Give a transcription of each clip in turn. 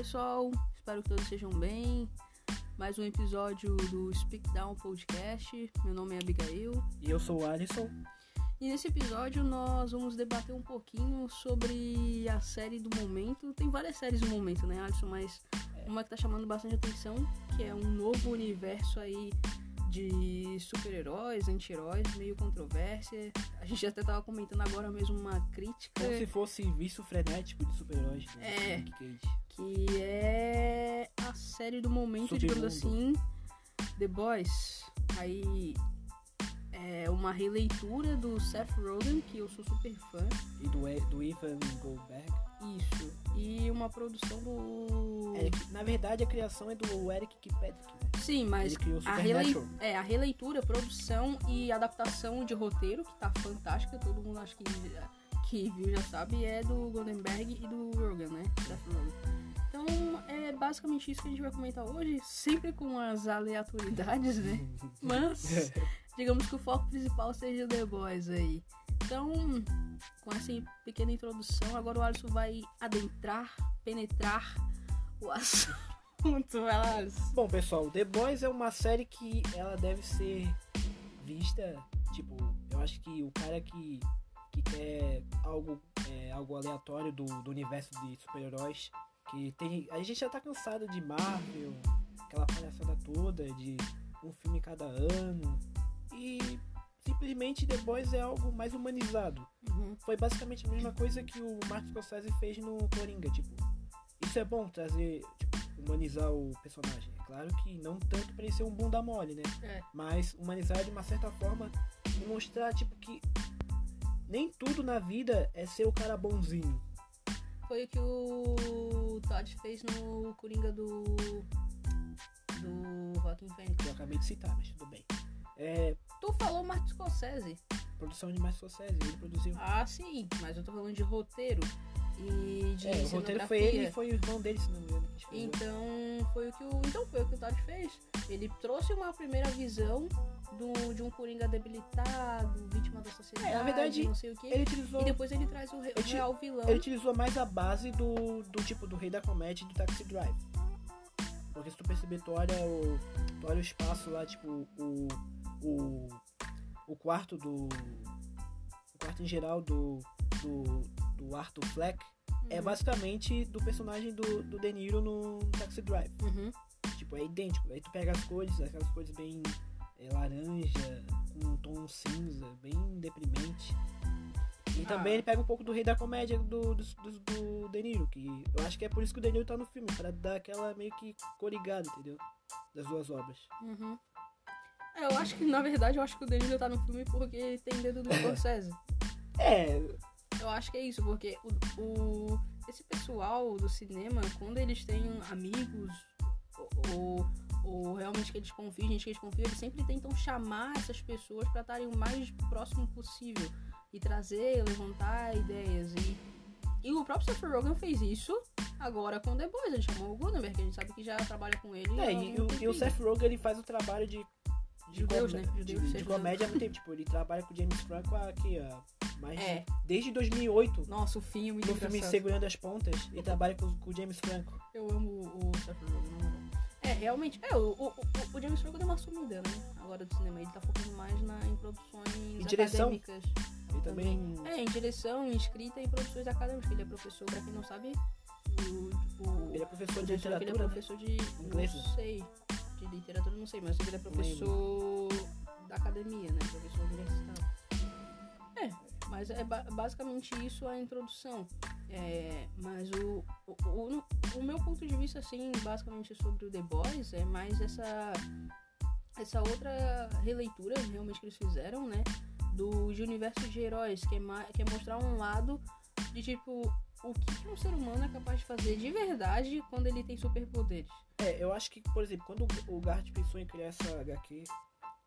pessoal, espero que todos estejam bem. Mais um episódio do Speak Down Podcast. Meu nome é Abigail. E eu sou o Alisson. E nesse episódio nós vamos debater um pouquinho sobre a série do momento. Tem várias séries do momento, né, Alisson? Mas uma que tá chamando bastante atenção, que é um novo universo aí de super-heróis, anti-heróis, meio controvérsia. A gente até tava comentando agora mesmo uma crítica. Como se fosse vício frenético de super-heróis. né? É. Que é a série do momento, Submundo. digamos assim, The Boys. Aí é uma releitura do Seth Rogen, que eu sou super fã. E do, E- do Ivan Goldberg. Isso. E uma produção do. É, na verdade, a criação é do Eric Kirkpatrick. Né? Sim, mas a, relei... É, a releitura, produção e adaptação de roteiro, que tá fantástica, todo mundo acho que, que viu já sabe, é do Goldenberg e do Rogan, né? Seth Rogen. Então é basicamente isso que a gente vai comentar hoje, sempre com as aleatoriedades, né? Mas digamos que o foco principal seja The Boys aí. Então, com essa pequena introdução, agora o Alisson vai adentrar, penetrar o assunto. Vai lá, Alisson. Bom, pessoal, The Boys é uma série que ela deve ser vista, tipo, eu acho que o cara que, que quer algo, é, algo aleatório do, do universo de super-heróis, que tem. A gente já tá cansado de Marvel, aquela palhaçada toda, de um filme cada ano. E simplesmente The Boys é algo mais humanizado. Uhum. Foi basicamente a mesma coisa que o Martin Scorsese fez no Coringa, tipo. Isso é bom trazer, tipo, humanizar o personagem. É claro que não tanto pra ele ser um bunda mole, né? É. Mas humanizar de uma certa forma e mostrar, tipo, que nem tudo na vida é ser o cara bonzinho. Foi o que o Todd fez no Coringa do. do Joaquin Phoenix. Eu acabei de citar, mas tudo bem. É. Tu falou Martin Scorsese. Produção de mais Scorsese, ele produziu. Ah, sim, mas eu tô falando de roteiro e de é, o roteiro foi ele e foi o irmão dele, se não me engano. Então foi o que o, então foi o que o Todd fez. Ele trouxe uma primeira visão do, de um Coringa debilitado, vítima da sociedade, É, na verdade, não sei o que. Ele utilizou. E depois ele traz o, re- o Ele real vilão. Ele utilizou mais a base do, do tipo do rei da comédia e do Taxi Drive. Porque se tu perceber, tu olha o, tu olha o espaço lá, tipo, o, o, o quarto do. O quarto em geral do, do, do Arthur Fleck é Uhum. basicamente do personagem do, do De Niro no Taxi Drive. Uhum. Tipo, é idêntico. Aí tu pega as cores, aquelas cores bem é, laranja, com um tom cinza, bem deprimente. E Ah. também ele pega um pouco do rei da comédia do, do, do, do De Niro, que eu acho que é por isso que o De Niro tá no filme, pra dar aquela meio que corigada, entendeu? Das duas obras. Uhum. É, eu acho que, na verdade, eu acho que o Danilo tá no filme porque tem dedo do Scorsese. É, Eu acho que é isso, porque o, o- esse pessoal do cinema, quando eles têm amigos ou, ou realmente que eles confiam, gente que eles confiam, eles sempre tentam chamar essas pessoas para estarem o mais próximo possível e trazer, levantar ideias. E, e o próprio Seth Rogen fez isso agora com The Boys. Ele chamou o Gutenberg, que a gente sabe que já trabalha com ele. é e, o- e o. Seth Rogen ele faz o trabalho de. De, Judeus, né? de- Judeus, de ser comédia há muito tempo. Tipo, ele trabalha com o James Franco aqui, ó. Mas É. desde 2008, Nossa, o filme. no filme. Segurando as Pontas, ele trabalha com, com o James Franco. Eu amo o moral. É, realmente. É, o, o, o, o James Franco deu uma sumida, né? Agora do cinema. Ele tá focando mais na, em produções E direção? acadêmicas. Ele também. É, em direção, em escrita e em produções acadêmicas. Ele é professor, pra quem não sabe, o, tipo, Ele é professor o de diretor, ele é literatura. né? professor de. Inglês, Não né? sei. De literatura, não sei, mas eu sei que ele é professor da academia, né? Professor universitário. É, mas é ba- basicamente isso a introdução. É, mas o, o, o, o meu ponto de vista, assim, basicamente sobre o The Boys é mais essa, essa outra releitura realmente que eles fizeram, né? Do de universo de heróis, que é, que é mostrar um lado de tipo o que, um ser humano é capaz de fazer de verdade quando ele tem superpoderes. É, eu acho que, por exemplo, quando o Gart pensou em criar essa HQ,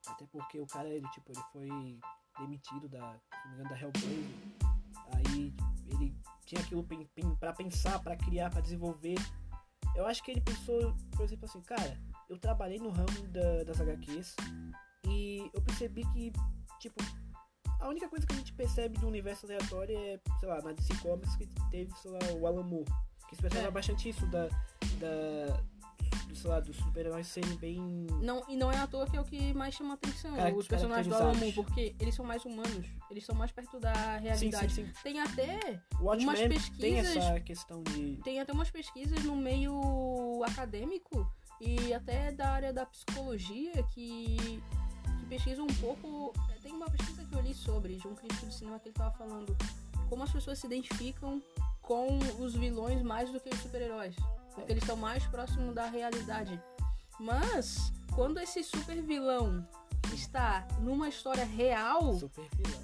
até porque o cara, ele, tipo, ele foi demitido da, da Hellblazer, aí ele tinha aquilo pra pensar, pra criar, pra desenvolver. Eu acho que ele pensou, por exemplo, assim, cara, eu trabalhei no ramo da- das HQs e eu percebi que, tipo, a única coisa que a gente percebe do universo aleatório é, sei lá, na DC Comics que teve, sei lá, o Alan Moore. Que expressava É. bastante isso da, da. Do, sei lá, dos super-heróis serem bem. Não, e não é à toa que é o que mais chama atenção. Cara- os personagens do Alan Moore, porque eles são mais humanos. Eles são mais perto da Sim, realidade. sim, sim. Tem até Watchmen Umas tem pesquisas- essa questão de. tem até umas pesquisas no meio acadêmico e até da área da psicologia que, que pesquisam um pouco. Tem uma pesquisa que eu li sobre, de um crítico de cinema que ele tava falando como as pessoas se identificam com os vilões mais do que os super-heróis. Porque eles estão mais próximos da realidade. Mas, quando esse super vilão está numa história real, Super vilão.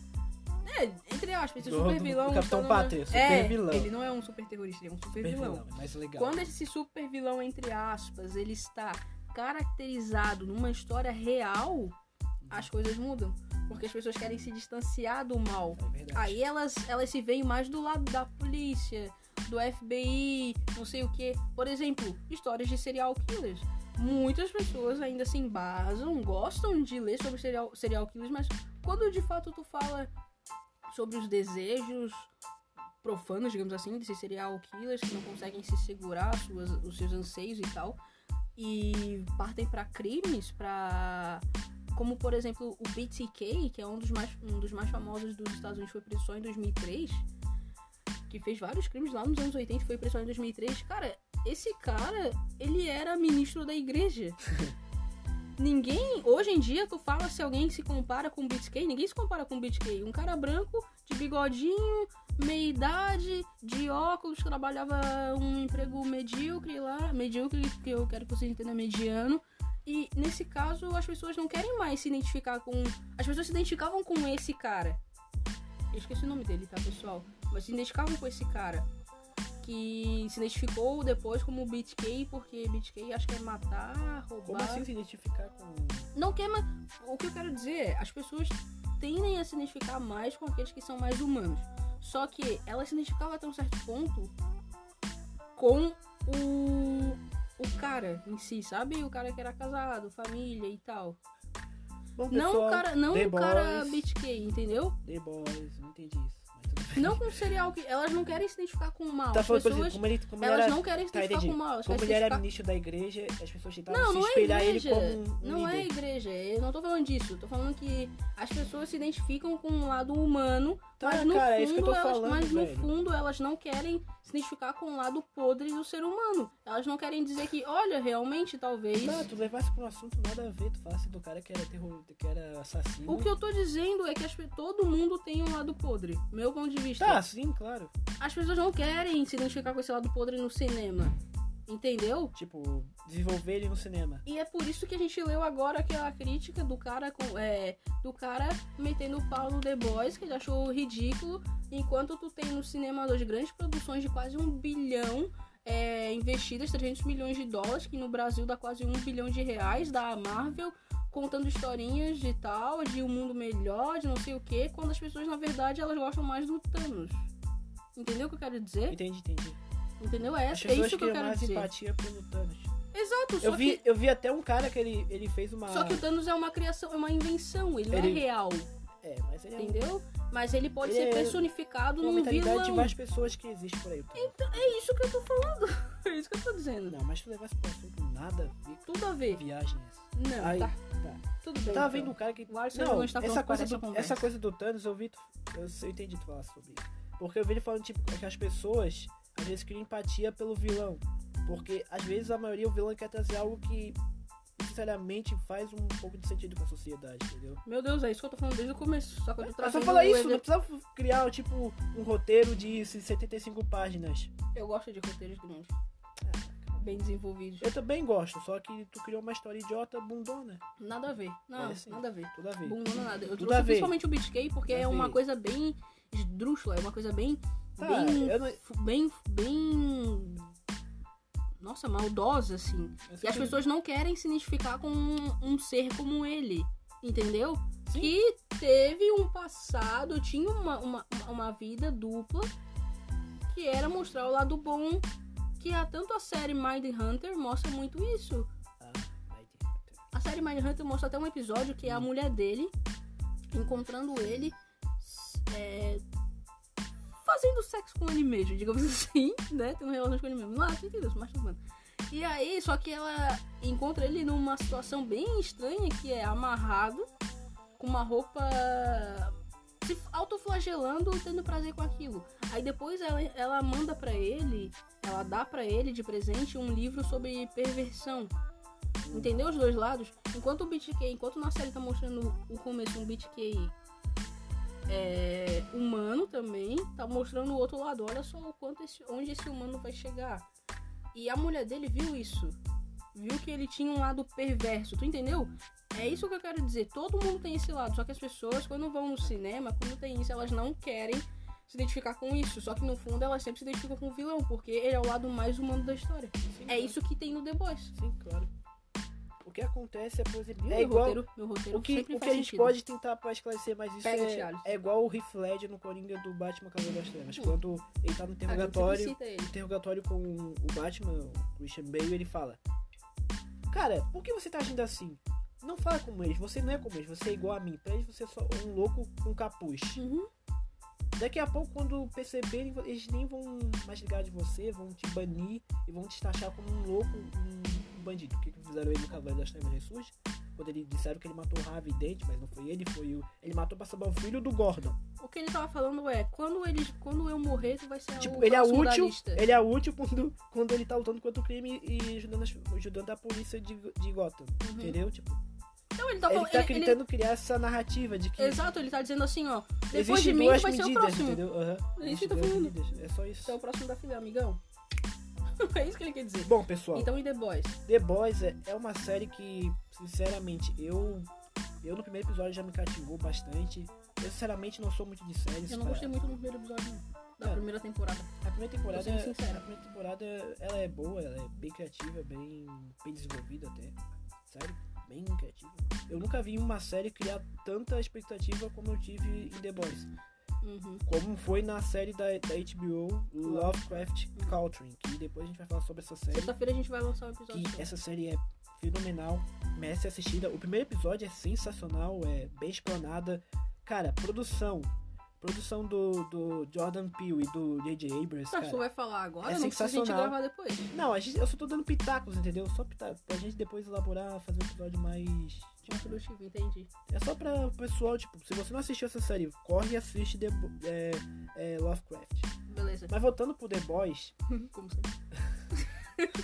é, entre aspas, esse Do- super do vilão. Capitão está numa- Pátria, super é, vilão. Ele não é um super terrorista, ele é um super, Super vilão. vilão, é mais legal. Quando esse super vilão, entre aspas, ele está caracterizado numa história real, as coisas mudam. Porque as pessoas querem se distanciar do mal. É. Aí elas, elas se veem mais do lado da polícia, do FBI, não sei o que. Por exemplo, histórias de serial killers. Muitas pessoas ainda se embasam, gostam de ler sobre serial, serial killers, mas quando de fato tu fala sobre os desejos profanos, digamos assim, desses serial killers que não conseguem se segurar suas, os seus anseios e tal, e partem pra crimes, pra como por exemplo o BTK, que é um dos mais um dos mais famosos dos Estados Unidos, foi preso só em 2003, que fez vários crimes lá nos anos 80, foi preso só em 2003. Cara, esse cara, ele era ministro da igreja. Ninguém, hoje em dia, tu fala se alguém se compara com o BTK, ninguém se compara com o BTK. Um cara branco, de bigodinho, meia idade, de óculos, trabalhava um emprego medíocre lá, medíocre, que eu quero que vocês entendam, mediano. E nesse caso, as pessoas não querem mais se identificar com. As pessoas se identificavam com esse cara. Eu esqueci o nome dele, tá, pessoal? Mas se identificavam com esse cara. Que se identificou depois como BTK, porque BTK acho que é matar, roubar. Como assim se identificar com. Não quer, mas o que eu quero dizer é, as pessoas tendem a se identificar mais com aqueles que são mais humanos. Só que elas se identificavam até um certo ponto com o, o cara em si, sabe? O cara que era casado, família e tal. Bom, Não pessoal, o cara, não The o cara Boys, BTK, entendeu? The Boys, não entendi isso. Não com serial que elas não querem se identificar com o mal. Tá as falando, por pessoas, como ele, como elas era, não querem se tá, identificar entendi. com o mal. Como ele se era identificar... ministro da igreja, as pessoas tentavam Não, se não é espelhar igreja. ele como um não é líder. igreja. Eu não tô falando disso. Tô falando que as pessoas se identificam com um lado humano, Tá, mas no cara, é fundo isso que eu tô elas, falando, mas no velho. fundo elas não querem se identificar com o lado podre do ser humano. Elas não querem dizer que, olha, realmente talvez Tá, tu levasse pra um assunto nada a ver, tu falasse do cara que era terror, que era assassino. o que eu tô dizendo é que as todo mundo tem um lado podre. Meu ponto de vista. Tá, sim, claro. As pessoas não querem se identificar com esse lado podre no cinema. Entendeu? Tipo, desenvolver ele no cinema. E é por isso que a gente leu agora aquela crítica do cara com, é, do cara metendo o pau no The Boys, que ele achou ridículo, enquanto tu tem no cinema hoje grandes produções de quase um bilhão é, investidas, 300 milhões de dólares, que no Brasil dá quase um bilhão de reais, da Marvel, contando historinhas de tal, de um mundo melhor, de não sei o que, quando as pessoas, na verdade, elas gostam mais do Thanos. Entendeu o que eu quero dizer? Entendi, entendi. Entendeu? É, As é isso que eu quero mais dizer. empatia pelo Thanos. Exato, Eu vi, que eu vi até um cara que ele, ele fez uma. Só que o Thanos é uma criação, é uma invenção, ele, não é Ele- real, É, mas ele é entendeu? Mas ele pode Ele ser é personificado uma num mentalidade de vilão. várias pessoas que existe por aí. Então, é isso que eu tô falando. É isso que eu tô dizendo. Não, mas tu levasse pro assunto nada a ver Tudo a ver. viagem essa. Não, Aí, tá. tá. Tudo bem. Eu tava então. vendo um cara que. Alisson Não, não está essa coisa, do, essa coisa do Thanos, eu vi. tu- Eu, eu entendi tu falar sobre isso. Porque eu vi ele falando, tipo, que as pessoas às vezes criam empatia pelo vilão. Porque às vezes a maioria o vilão quer trazer algo que sinceramente faz um pouco de sentido com a sociedade, entendeu? Meu Deus, é isso que eu tô falando desde o começo. Só que eu tô É só falar isso, exemplo- não precisava criar, tipo, um roteiro de 75 páginas. Eu gosto de roteiros grandes. Bem desenvolvidos. Eu também gosto, só que tu criou uma história idiota, bundona. Nada a ver. Não, É, sim. nada a ver. Tudo a ver. Bundona nada. Eu Tudo trouxe principalmente o BitK porque Tudo é uma coisa bem esdrúxula, é uma coisa bem. Tá, bem, não- bem. bem. Nossa, maldosa, assim. E as pessoas não querem se identificar com um, um ser como ele. Entendeu? Sim. Que teve um passado, tinha uma, uma, uma vida dupla, que era mostrar o lado bom. Que a, tanto a série Mind Hunter mostra muito isso. Ah. A série Mind Hunter mostra até um episódio que é a mulher dele encontrando ele é, fazendo sexo com ele mesmo, digamos assim, né? Tendo relações com ele mesmo. Lá, entendeu? Se masturbando. E aí, só que ela encontra ele numa situação bem estranha, que é amarrado, com uma roupa se autoflagelando tendo prazer com aquilo. Aí depois ela, ela manda para ele, ela dá para ele de presente um livro sobre perversão. Entendeu os dois lados? Enquanto o BTK, enquanto na série tá mostrando o começo um BTK é, humano também, tá mostrando o outro lado. Olha só o quanto esse, onde esse humano vai chegar. E a mulher dele viu isso. Viu que ele tinha um lado perverso. Tu entendeu? É isso que eu quero dizer. Todo mundo tem esse lado. Só que as pessoas, quando vão no cinema, quando tem isso, elas não querem se identificar com isso. Só que no fundo elas sempre se identificam com o vilão, porque ele é o lado mais humano da história. Sim, é claro. isso que tem no The Boys. Sim, claro. O que acontece é, por exemplo, meu é igual. Roteiro, meu roteiro o que, o que a gente pode tentar pra esclarecer mais isso é, é igual o Heath Ledger no Coringa do Batman Cavaleiro das Trevas. Hum. Quando ele tá no interrogatório, interrogatório com o Batman, o Christian Bale, ele fala: Cara, por que você tá agindo assim? Não fala como eles, você não é como eles, você é igual a mim. Pra eles você é só um louco com capuz. Uhum. Daqui a pouco, quando perceberem, eles nem vão mais ligar de você, vão te banir e vão te taxar como um louco, um bandido. O que, que fizeram ele no Cavaleiro das Trevas Ressurge? Quando eles disseram que ele matou o Harvey Dent, mas não foi ele, foi o. Ele matou pra salvar o filho do Gordon. O que ele tava falando é, quando ele, quando eu morrer, tu vai ser tipo, o ele é útil, ele é útil quando, quando ele tá lutando contra o crime e ajudando, ajudando a polícia de, de Gotham. Uhum. Entendeu? Tipo. Então ele tá, ele tá ele, tentando ele... criar essa narrativa de que. Exato, ele tá dizendo assim, ó. Depois de mim vai medidas, ser o próximo. Entendeu? Uhum. É isso que tô falando. Medidas. É só isso. É o próximo da filha, amigão. é isso que ele quer dizer. Bom, pessoal. Então, e The Boys? The Boys é, é uma série que, sinceramente, eu. Eu no primeiro episódio já me cativou bastante. Eu, sinceramente, não sou muito de séries. Eu não gostei muito no primeiro episódio. Da é. primeira temporada. A primeira temporada, é, a primeira temporada, ela é boa, ela é bem criativa, bem, bem desenvolvida até. Sério, bem criativa. Eu nunca vi uma série criar tanta expectativa como eu tive em The Boys. Uhum. Como foi na série da, da HBO Lovecraft Country, que depois a gente vai falar sobre essa série. Sexta-feira a gente vai lançar um episódio. Que essa série é fenomenal, merece assistida. O primeiro episódio é sensacional, é bem explanada. Cara, produção. Produção do, do Jordan Peele e do J.J. Abrams. Tá, cara, vai falar agora? É não sensacional. a gente gravar depois. Não, a gente, eu só tô dando pitacos, entendeu? Só pitacos. Pra gente depois elaborar, fazer um episódio mais Construtivo, entendi. É só pra o pessoal, tipo, se você não assistiu essa série, corre e assiste The, é, é, Lovecraft. Beleza. Mas voltando pro The Boys. Como sempre.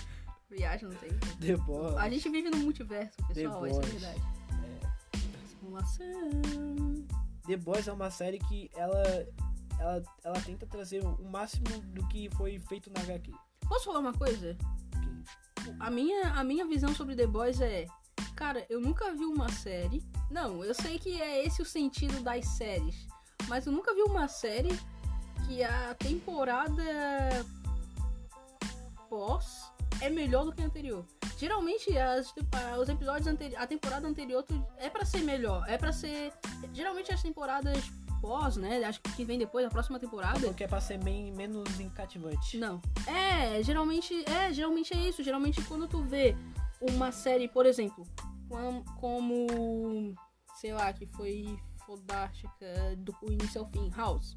Viagem, não tem. The Boys. A gente vive no multiverso, pessoal, isso é verdade. É. Simulação. The Boys é uma série que ela, ela, ela tenta trazer o máximo do que foi feito na HQ. Posso falar uma coisa? Okay. A minha, a minha visão sobre The Boys é Cara, eu nunca vi uma série. Não, eu sei que é esse o sentido das séries. Mas eu nunca vi uma série que a temporada pós é melhor do que a anterior. Geralmente as, os episódios anteriores, a temporada anterior é para ser melhor, é para ser geralmente as temporadas pós, né? Acho que vem depois da próxima temporada. Porque é pra ser bem menos encativante. Não. É, geralmente é, geralmente é isso. Geralmente quando tu vê uma série, por exemplo, como, sei lá, que foi fodástica do início ao fim, House.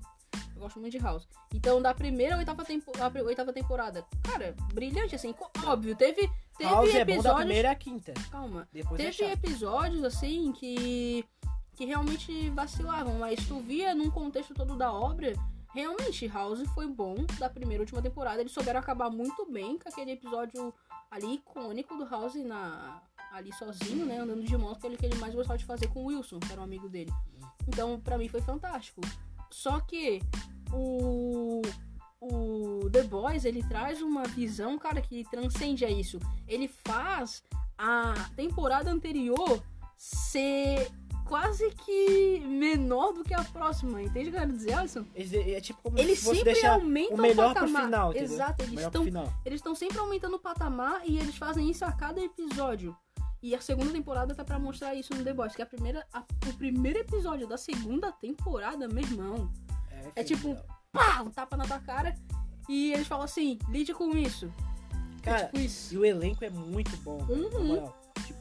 Eu gosto muito de House. Então, da primeira à oitava, tempo, a oitava temporada, cara, brilhante, assim, óbvio, teve, teve House episódios... é bom da primeira à quinta. Calma. Depois teve é episódios, assim, que, que realmente vacilavam, mas tu via num contexto todo da obra... Realmente, House foi bom da primeira e última temporada. Eles souberam acabar muito bem com aquele episódio ali icônico do House na, ali sozinho, né? Andando de moto, aquele que ele mais gostava de fazer com o Wilson, que era um amigo dele. Então, para mim foi fantástico. Só que o o The Boys, ele traz uma visão, cara, que transcende a isso. Ele faz a temporada anterior ser quase que menor do que a próxima, entende o que eu quero dizer, Alisson? É, é tipo como eles se você sempre aumentam o melhor o patamar. pro final, entendeu? Exato, eles estão eles estão sempre aumentando o patamar e eles fazem isso a cada episódio. E a segunda temporada tá para mostrar isso no The Boys, que a primeira a, o primeiro episódio da segunda temporada, meu irmão, é, é tipo, pá, um tapa na tua cara e eles falam assim, lide com isso. Cara, é tipo isso. e o elenco é muito bom, uhum. tipo,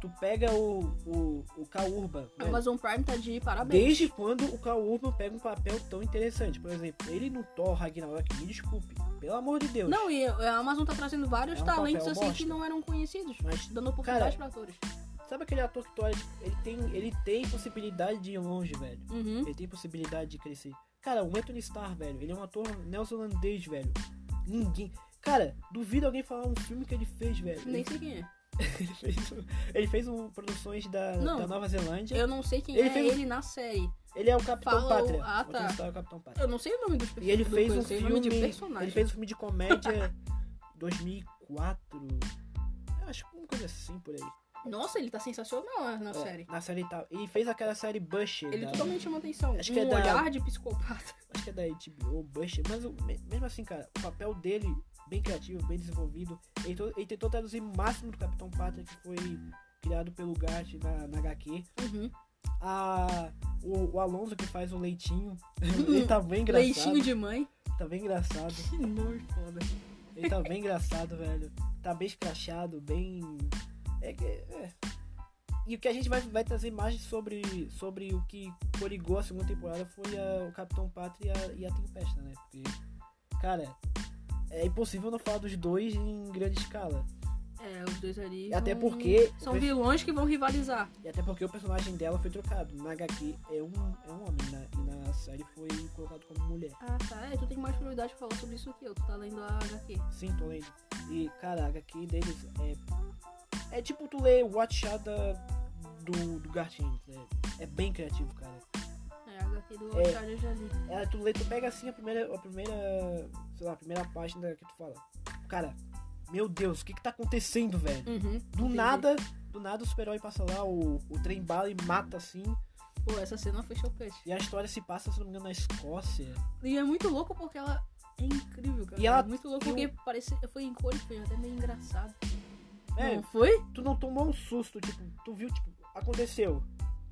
tu pega o, o, o Cal Urban. A velho, Amazon Prime tá de parabéns. Desde quando o Cal Urban pega um papel tão interessante? Por exemplo, ele no Thor Ragnarok, me desculpe, pelo amor de Deus. Não, e a Amazon tá trazendo vários É um talentos assim bosta. que não eram conhecidos. Mas, Dando oportunidade Cara, pra atores. sabe aquele ator que tu olha, ele tem, ele tem possibilidade de ir longe, velho. Uhum. Ele tem possibilidade de crescer. Cara, o Anthony Starr, velho, ele é um ator neozelandês, velho. Ninguém. Cara, duvido alguém falar um filme que ele fez, velho. Nem Ele, sei quem é. ele fez, ele fez um, produções da, Não. da Nova Zelândia. Eu não sei quem Ele é fez- ele na série. Ele é o Capitão Fala Pátria. Ah, tá. Starr é o Capitão Pátria. Eu não sei o nome dos E personagens. ele do fez um nome de filme. personagem. Ele fez um filme de comédia 2004. Eu acho que uma coisa assim por aí. Nossa, ele tá sensacional na É, série. Na série tal. E fez aquela série Busher. Ele da- totalmente chama atenção. Acho um que é da- olhar de psicopata. Acho que é da HBO, Busher. Mas o- mesmo assim, cara, o papel dele, bem criativo, bem desenvolvido. Ele, to- ele tentou traduzir o máximo do Capitão Pátria que foi criado pelo Gart na, na HQ. Uhum. A, o, o Alonso que faz o leitinho. ele tá bem engraçado. Leitinho de mãe. Tá bem engraçado. Que nome foda. Ele tá bem engraçado, velho. Tá bem escrachado, bem. É que. É. E o que a gente vai, vai trazer imagens sobre, sobre o que coligou a segunda temporada foi a- o Capitão Pátria e a, e a Tempesta, né? Porque, cara, é impossível não falar dos dois em grande escala. É, os dois ali. E até vão- porque- São vilões que vão rivalizar. E até porque o personagem dela foi trocado. Na HQ é um, é um homem, né? e na série foi colocado como mulher. Ah, tá. É, tu tem mais prioridade pra falar sobre isso que eu. Tu tá lendo a HQ. Sim, tô lendo. E, cara, a HQ deles é. É tipo tu ler Watch Out da, do, do Gartin. É, é bem criativo, cara. É, a HQ do É. Oscar eu já li. É, tu lê, tu pega assim a primeira. A primeira. Sei lá, a primeira página que tu fala. Cara, meu Deus, o que que tá acontecendo, velho? Uhum. Do entendi. nada. Do nada o super-herói passa lá, o, o trem bala e mata assim. Pô, essa cena foi chocante. E a história se passa, se não me engano, na Escócia. E é muito louco porque ela é incrível, cara. E ela- é muito louco e o- porque parece, foi em cor e foi até meio engraçado. É, Não foi? tu não tomou um susto, tipo, tu viu, tipo, aconteceu.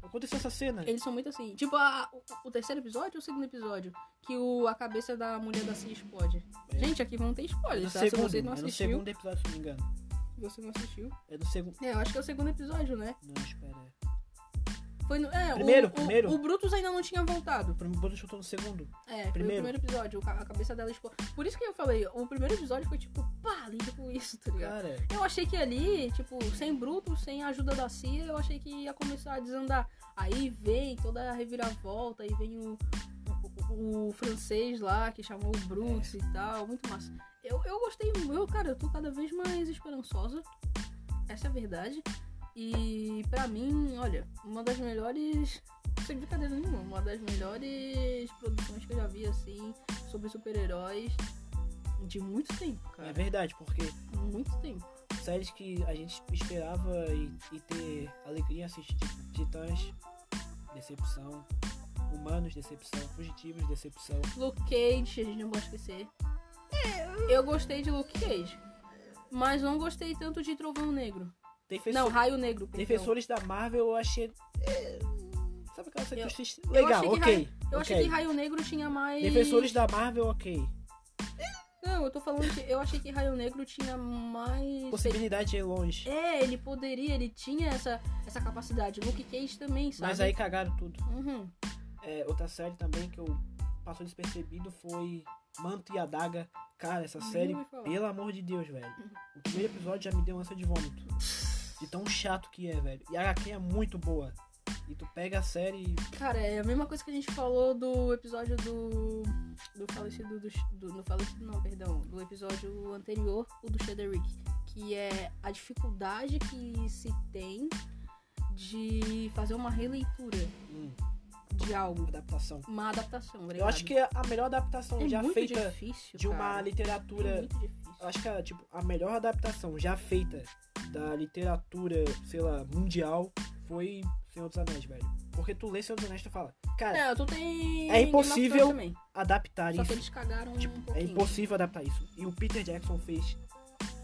Aconteceu essa cena. Eles são muito assim. Tipo, a- o, o terceiro episódio ou o segundo episódio? Que o, a cabeça da mulher da Cia explode. É. Gente, aqui vão ter É spoilers, no tá? segundo, Se você não é no assistiu, segundo episódio, se não me engano. você não assistiu. É no segundo. É, eu acho que é o segundo episódio, né? Não, espera. Foi no, é, o- Primeiro, o, primeiro. O, Brutus ainda não tinha voltado. O primeiro chutou no segundo. É, foi Primeiro. o primeiro episódio. o A cabeça dela explode. Por isso que eu falei, o primeiro episódio foi tipo, pá, lida com isso, tá ligado? Cara, Eu achei que ali, tipo, sem Brutus, sem a ajuda da CIA, eu achei que ia começar a desandar. Aí vem toda a reviravolta, aí vem o, o, o francês lá que chamou o Brutus e tal, muito massa. Eu, eu gostei, eu, cara, eu tô cada vez mais esperançosa. Essa é a verdade. E pra mim, olha, uma das melhores. Sem brincadeira nenhuma, uma das melhores produções que eu já vi assim sobre super-heróis de muito tempo, é cara. verdade, porque Muito tempo. séries que a gente esperava e, e ter alegria em assistir, tipo, Titãs, decepção, Humanos, decepção, Fugitivos, decepção. Luke Cage, a gente não pode esquecer. Eu gostei de Luke Cage. Mas não gostei tanto de Trovão Negro. Defensor- Não, Raio Negro, perdão. Defensores da Marvel eu achei. é, sabe aquela série Eu- que eu assisti? eu Legal, achei ok. Raio- Eu achei ok. que Raio Negro tinha mais. Defensores da Marvel, ok. Não, eu tô falando que eu achei que Raio Negro tinha mais. Possibilidade de ir longe. É, ele poderia, ele tinha essa, essa capacidade. Luke Cage também, sabe? Mas aí cagaram tudo. Uhum. É, outra série também que eu passou despercebido foi Manto e Adaga. Cara, essa série, pelo amor de Deus, velho. O primeiro episódio já me deu ânsia de vômito. De tão chato que é, velho. E a HQ é muito boa. E tu pega a série e. Cara, é a mesma coisa que a gente falou do episódio do. Do falecido do. do no falecido não, perdão. Do episódio anterior, o do Shaderick. Que é a dificuldade que se tem de fazer uma releitura Hum, de algo. adaptação. Uma adaptação, obrigado. Eu acho que é a melhor adaptação é já feita difícil, de uma cara. literatura. É acho que é, tipo, a melhor adaptação já feita da literatura, sei lá, mundial foi Senhor dos Anéis, velho. Porque tu lê Senhor dos Anéis e tu fala, cara, É, tu tem. É impossível adaptar Só isso. que eles cagaram Tipo, um é impossível adaptar isso. E o Peter Jackson fez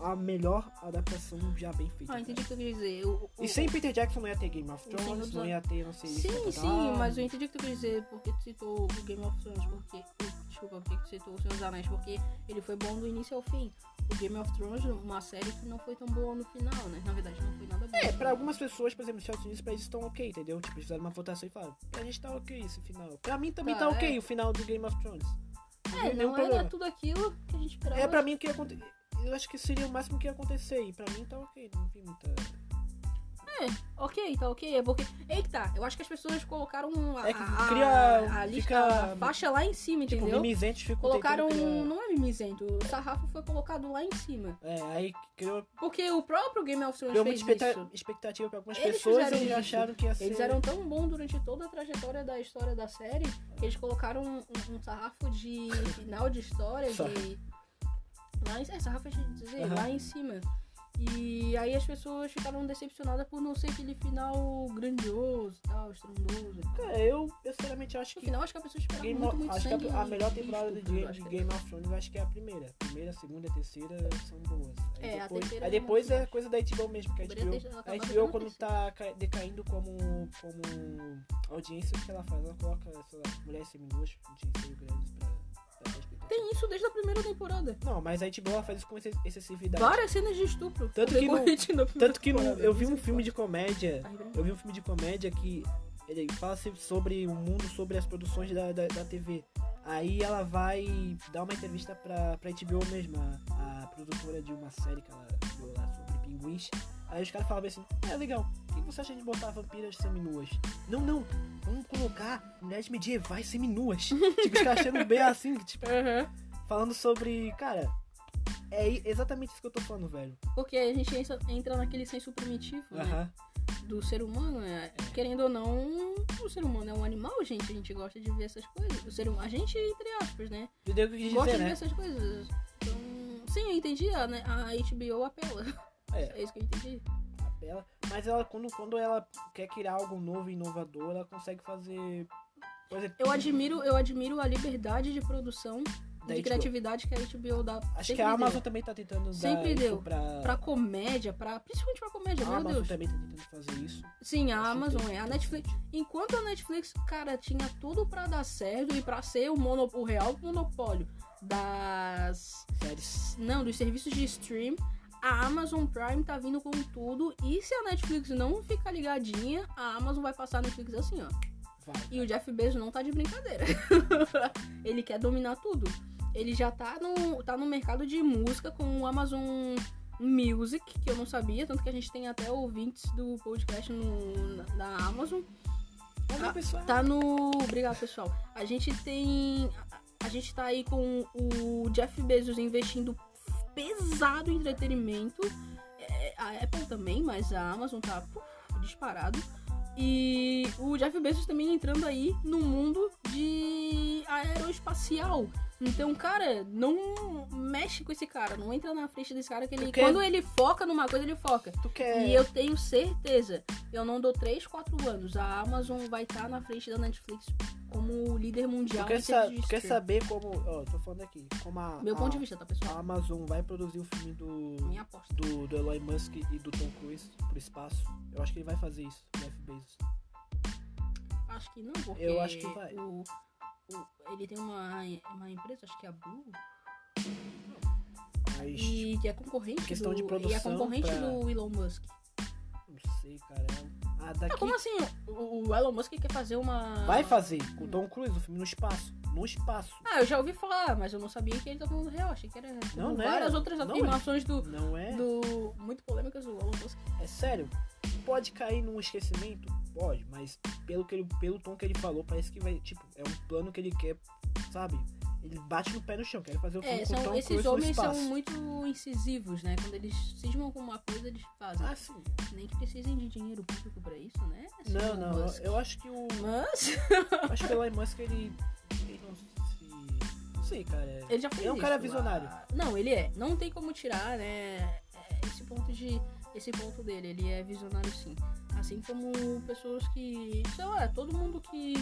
a melhor adaptação já bem feita. Ah, entendi o cara. que eu quis dizer. O, o, E sem Peter Jackson não ia ter Game of O Thrones, não ia ter, não sei Sim, sim, mas eu entendi o que tu quis dizer, porque tu citou o Game of Thrones, porque. o- Desculpa, porque tu citou o Senhor dos Anéis, porque ele foi bom do início ao fim. O Game of Thrones, uma série que não foi tão boa no final, né? Na verdade, não foi nada bom. É, pra algumas pessoas, por exemplo, nos Estados Unidos, pra eles estão ok, entendeu? Tipo, eles fizeram uma votação e falaram, pra gente tá ok esse final. Pra mim também tá, Tá, ok é. o final do Game of Thrones. Não É, não era problema. tudo aquilo que a gente esperava. É, pra mim o que ia acontecer. Eu acho que seria o máximo que ia acontecer. E pra mim tá ok, não vi muita. Ok, tá ok. É porque. Eita, eu acho que as pessoas colocaram a, É que a, cria- a, lista, fica- a faixa lá em cima, Tipo, entendeu? mimizentos ficam Colocaram. criar- Não é mimizento, o sarrafo foi colocado lá em cima. É, aí criou, Porque o próprio Game of Thrones criou muita fez expecta- isso. expectativa pra algumas Eles pessoas e eles isso. acharam que ia ser. Eles eram tão bons durante toda a trajetória da história da série que eles colocaram um, um- sarrafo de final de história de. Lá em, é, sarrafo de dizer, Aham. lá em cima. E aí as pessoas ficaram decepcionadas por não ser aquele final grandioso e tal, estrondoso. Cara, eu, eu sinceramente acho No que. final acho que a pessoa esperava Game muito, muito acho que a, a e- melhor temporada de, Game- de Game of Thrones acho que é a primeira. Primeira, segunda e terceira são boas. Aí É, a depois, terceira aí é depois muito é coisa da HBO mesmo, que a HBO, ter a HBO quando tá ca- decaindo como, como audiência, o que ela faz? Ela coloca, sei lá, mulheres seminuas, seio grandes pra. Tem isso desde a primeira temporada. Não, mas a HBO faz isso com exce- excessividade. Várias cenas de estupro. Tanto que no- Tanto que no- eu vi um filme de comédia eu vi um filme de comédia que ele fala sobre o mundo, sobre as produções da, da, da TV. Aí ela vai dar uma entrevista pra, pra HBO mesmo, a, a produtora de uma série que ela criou lá sobre pinguins. Aí os caras falavam assim, é legal, o que você acha de botar vampiras seminuas? Não, não, vamos colocar mulheres medievais seminuas. tipo, os caras achando bem assim, tipo, Aham. falando sobre, cara, é exatamente isso que eu tô falando, velho. Porque a gente entra- naquele senso primitivo, né? Aham. Do ser humano, né? Querendo ou não, o ser humano é um animal, gente. A gente gosta de ver essas coisas. O ser hum... A gente, entre aspas, né? Eu gosta dizer, de ver né? essas coisas. Então, sim, eu entendi. A, né? a HBO apela. É. É isso que eu entendi. ela, mas ela quando, quando ela quer criar algo novo e inovador, ela consegue fazer. Por exemplo, Eu admiro, eu admiro a liberdade de produção, de criatividade que a HBO dá. acho sempre que a Amazon deu. também tá tentando Sempre deu. pra. Pra comédia, pra, principalmente pra comédia, a meu Amazon Deus. também tá tentando fazer isso. Sim, a Acho Amazon é. A. Netflix. Enquanto a Netflix, cara, tinha tudo pra dar certo e pra ser o, mono, o real monopólio das. Séries. Não, dos serviços de stream. A Amazon Prime tá vindo com tudo. E se a Netflix não ficar ligadinha, a Amazon vai passar a Netflix assim, ó. Vai. E o Jeff Bezos não tá de brincadeira. ele quer dominar tudo. Ele já tá no, tá no mercado de música com o Amazon Music, que eu não sabia, tanto que a gente tem até ouvintes do podcast no, na, na Amazon. Valeu, Ah, pessoal. Tá no. Obrigado, pessoal. A gente tem. A, a gente tá aí com o Jeff Bezos investindo pesado entretenimento. É, a Apple também, mas a Amazon tá puf, disparado. E o Jeff Bezos também entrando aí no mundo de aeroespacial. Então, cara, não mexe com esse cara, não entra na frente desse cara que ele. Porque- Quando ele foca numa coisa, ele foca. Tu quer. E eu tenho certeza, eu não dou 3, 4 anos, a Amazon vai estar na frente da Netflix como líder mundial Tu quer, sa- tu quer saber como. Ó, tô falando aqui. Como a. Meu a, ponto de vista, tá, A pessoal? Amazon vai produzir o filme do. Minha aposta. Do, do Elon Musk e do Tom Cruise pro espaço. Eu acho que ele vai fazer isso, Jeff Bezos. Acho que não, porque Eu acho que vai. O- ele tem uma, uma empresa, acho que é a Blue, Mas. e que é concorrente Questão do, de e é produção concorrente pra- do Elon Musk. Não sei, cara. Daqui. como assim? O, Elon Musk quer fazer uma... Vai fazer com o Tom Cruise o filme no espaço. No espaço. Ah, eu já ouvi falar, mas eu não sabia que ele tá falando real. Achei que era tipo, Não, não é. várias outras Não é. afirmações do, Não é? do... Muito polêmicas do Elon Musk. É sério. Pode cair num esquecimento? Pode, mas pelo, que ele, pelo tom que ele falou, parece que vai. Tipo, é um plano que ele quer, sabe? Ele bate no pé no chão, quer fazer o filme É, com o são, Tom esses homens são muito incisivos, né? Quando eles cismam com uma coisa, eles fazem. Ah, sim. Nem que precisem de dinheiro público pra isso, né? Não, senhor não. Eu, Musk? eu acho que o. Mas acho que o Elon Musk, ele. Ele não se. Não sei, cara. é- ele já fez Ele é um cara isso, visionário. ah, Não, ele é. Não tem como tirar, né? é, Esse ponto de. Esse ponto dele, ele é visionário sim. Assim como pessoas que. Sei lá, todo mundo que,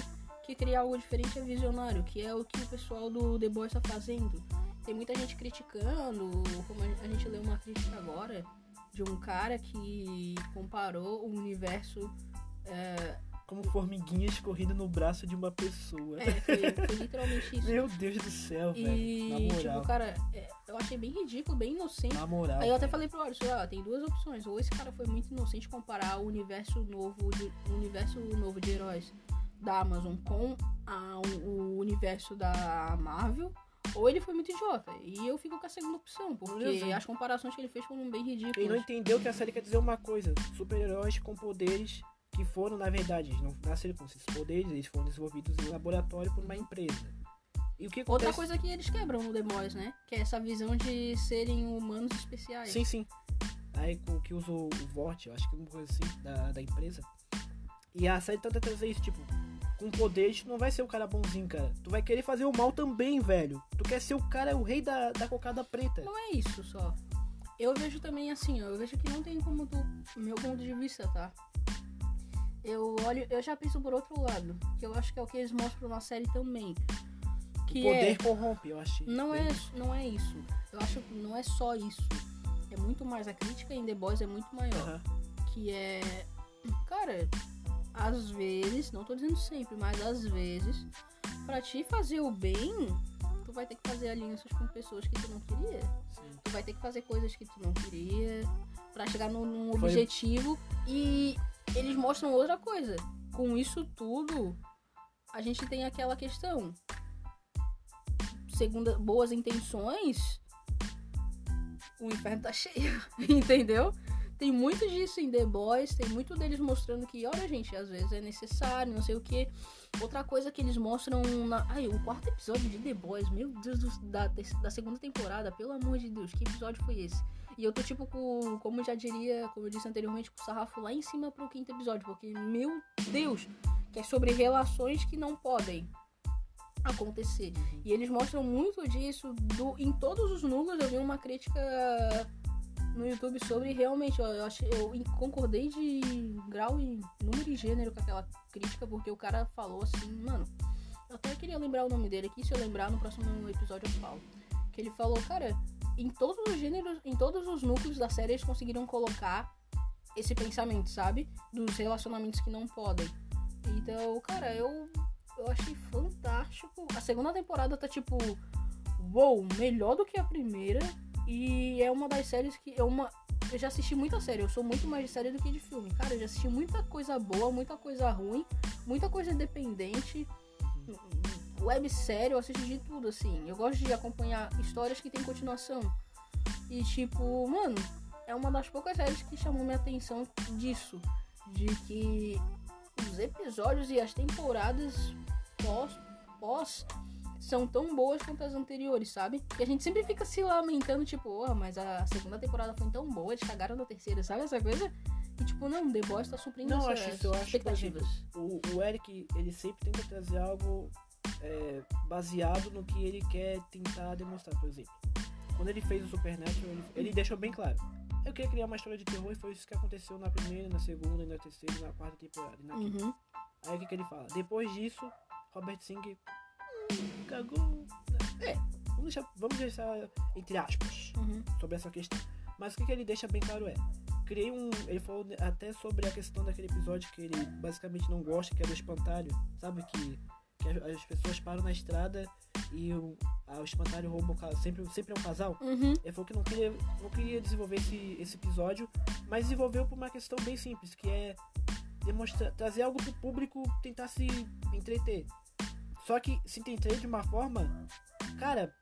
que cria algo diferente é visionário, que é o que o pessoal do The Boys tá fazendo. tem muita gente criticando, como a gente leu uma crítica agora de um cara que comparou o universo. É, como formiguinhas correndo no braço de uma pessoa. É, foi, foi literalmente isso. Meu Deus do céu, e, velho. Na moral. tipo, cara, é, eu achei bem ridículo, bem inocente. Na moral. Aí eu até falei pro Alisson, ah, tem duas opções. Ou esse cara foi muito inocente comparar o universo novo de, o universo novo de heróis da Amazon com a, o universo da Marvel. Ou ele foi muito idiota. E eu fico com a segunda opção, porque Beleza. as comparações que ele fez foram bem Ele não ridículas. entendeu que a série quer dizer uma coisa: super-heróis com poderes que foram, na verdade, não nasceram com esses poderes, eles foram desenvolvidos em laboratório por uma empresa. E o que acontece? Outra coisa que eles quebram no The Boys, né? Que é essa visão de serem humanos especiais. Sim, sim. Aí com que usa o Vort, eu acho que é uma coisa assim, da, da empresa. E a série tenta trazer isso, tipo, com poderes, tu não vai ser o cara bonzinho, cara. Tu vai querer fazer o mal também, velho. Tu quer ser o cara, o rei da, da cocada preta. Não é isso só. Eu vejo também assim, ó. Eu vejo que não tem como tu. Meu ponto de vista, tá? Eu olho. Eu já penso por outro lado. Que eu acho que é o que eles mostram na série também. Que o poder é. corrompe, eu achei. Não bem- é, não é isso. Eu acho que não é só isso. É muito mais. A crítica em The Boys é muito maior. Que é. Cara, às vezes, não tô dizendo sempre, mas às vezes, pra te fazer o bem, tu vai ter que fazer alianças com pessoas que tu não queria. Sim. Tu vai ter que fazer coisas que tu não queria pra chegar num, num Foi- objetivo e eles mostram outra coisa. Com isso tudo, a gente tem aquela questão. Segundo boas intenções, o inferno tá cheio, entendeu? Tem muito disso em The Boys, tem muito deles mostrando que, olha, gente, às vezes é necessário, não sei o que. Outra coisa que eles mostram na. Ai, o quarto episódio de The Boys, meu Deus, do- da, da segunda temporada, pelo amor de Deus, que episódio foi esse? E eu tô, tipo, com, como já diria, como eu disse anteriormente, com o sarrafo lá em cima pro quinto episódio, porque, meu Deus, que é sobre relações que não podem acontecer. E eles mostram muito disso do, em todos os núcleos. Eu vi uma crítica no YouTube sobre realmente, ó, eu, achei, eu concordei de grau e número e gênero com aquela crítica, porque o cara falou assim, mano, eu até queria lembrar o nome dele aqui, se eu lembrar no próximo episódio eu falo. Que ele falou, cara, em todos os gêneros, em todos os núcleos da série eles conseguiram colocar esse pensamento, sabe? Dos relacionamentos que não podem. Então, cara, eu, eu achei fantástico. A segunda temporada tá tipo, uou, melhor do que a primeira. E é uma das séries que é uma. Eu já assisti muita série, eu sou muito mais de série do que de filme. Cara, eu já assisti muita coisa boa, muita coisa ruim, muita coisa independente. Websérie, eu assisto de tudo, assim. Eu gosto de acompanhar histórias que tem continuação. E tipo, mano, é uma das poucas séries que chamou minha atenção disso. De que os episódios e as temporadas pós, pós são tão boas quanto as anteriores, sabe? E a gente sempre fica se lamentando, tipo, oh, mas a segunda temporada foi tão boa, eles cagaram na terceira, sabe essa coisa? E tipo, não, The Boys tá suprindo Não, acho isso, eu acho que, expectativas. O, o Eric, ele sempre tenta trazer algo é, baseado no que ele quer tentar demonstrar, por exemplo. Quando ele fez o Supernatural, ele, ele deixou bem claro. Eu queria criar uma história de terror e foi isso que aconteceu na primeira, na segunda, na terceira, na quarta temporada. e Na quinta. Uhum. Aí o que, que ele fala? Depois disso, Robert Singer hum, cagou. É, vamos deixar, vamos deixar entre aspas Uhum. sobre essa questão. Mas o que, que ele deixa bem claro é. Criei um. Ele falou até sobre a questão daquele episódio que ele basicamente não gosta, que é do espantalho. Sabe que, que as, as pessoas param na estrada e o, a- o espantalho rouba o sempre, sempre é um casal. Uhum. Ele falou que não queria, não queria desenvolver esse, esse episódio, mas desenvolveu por uma questão bem simples, que é demonstrar, trazer algo pro público tentar se entreter. Só que se entreter de uma forma, cara,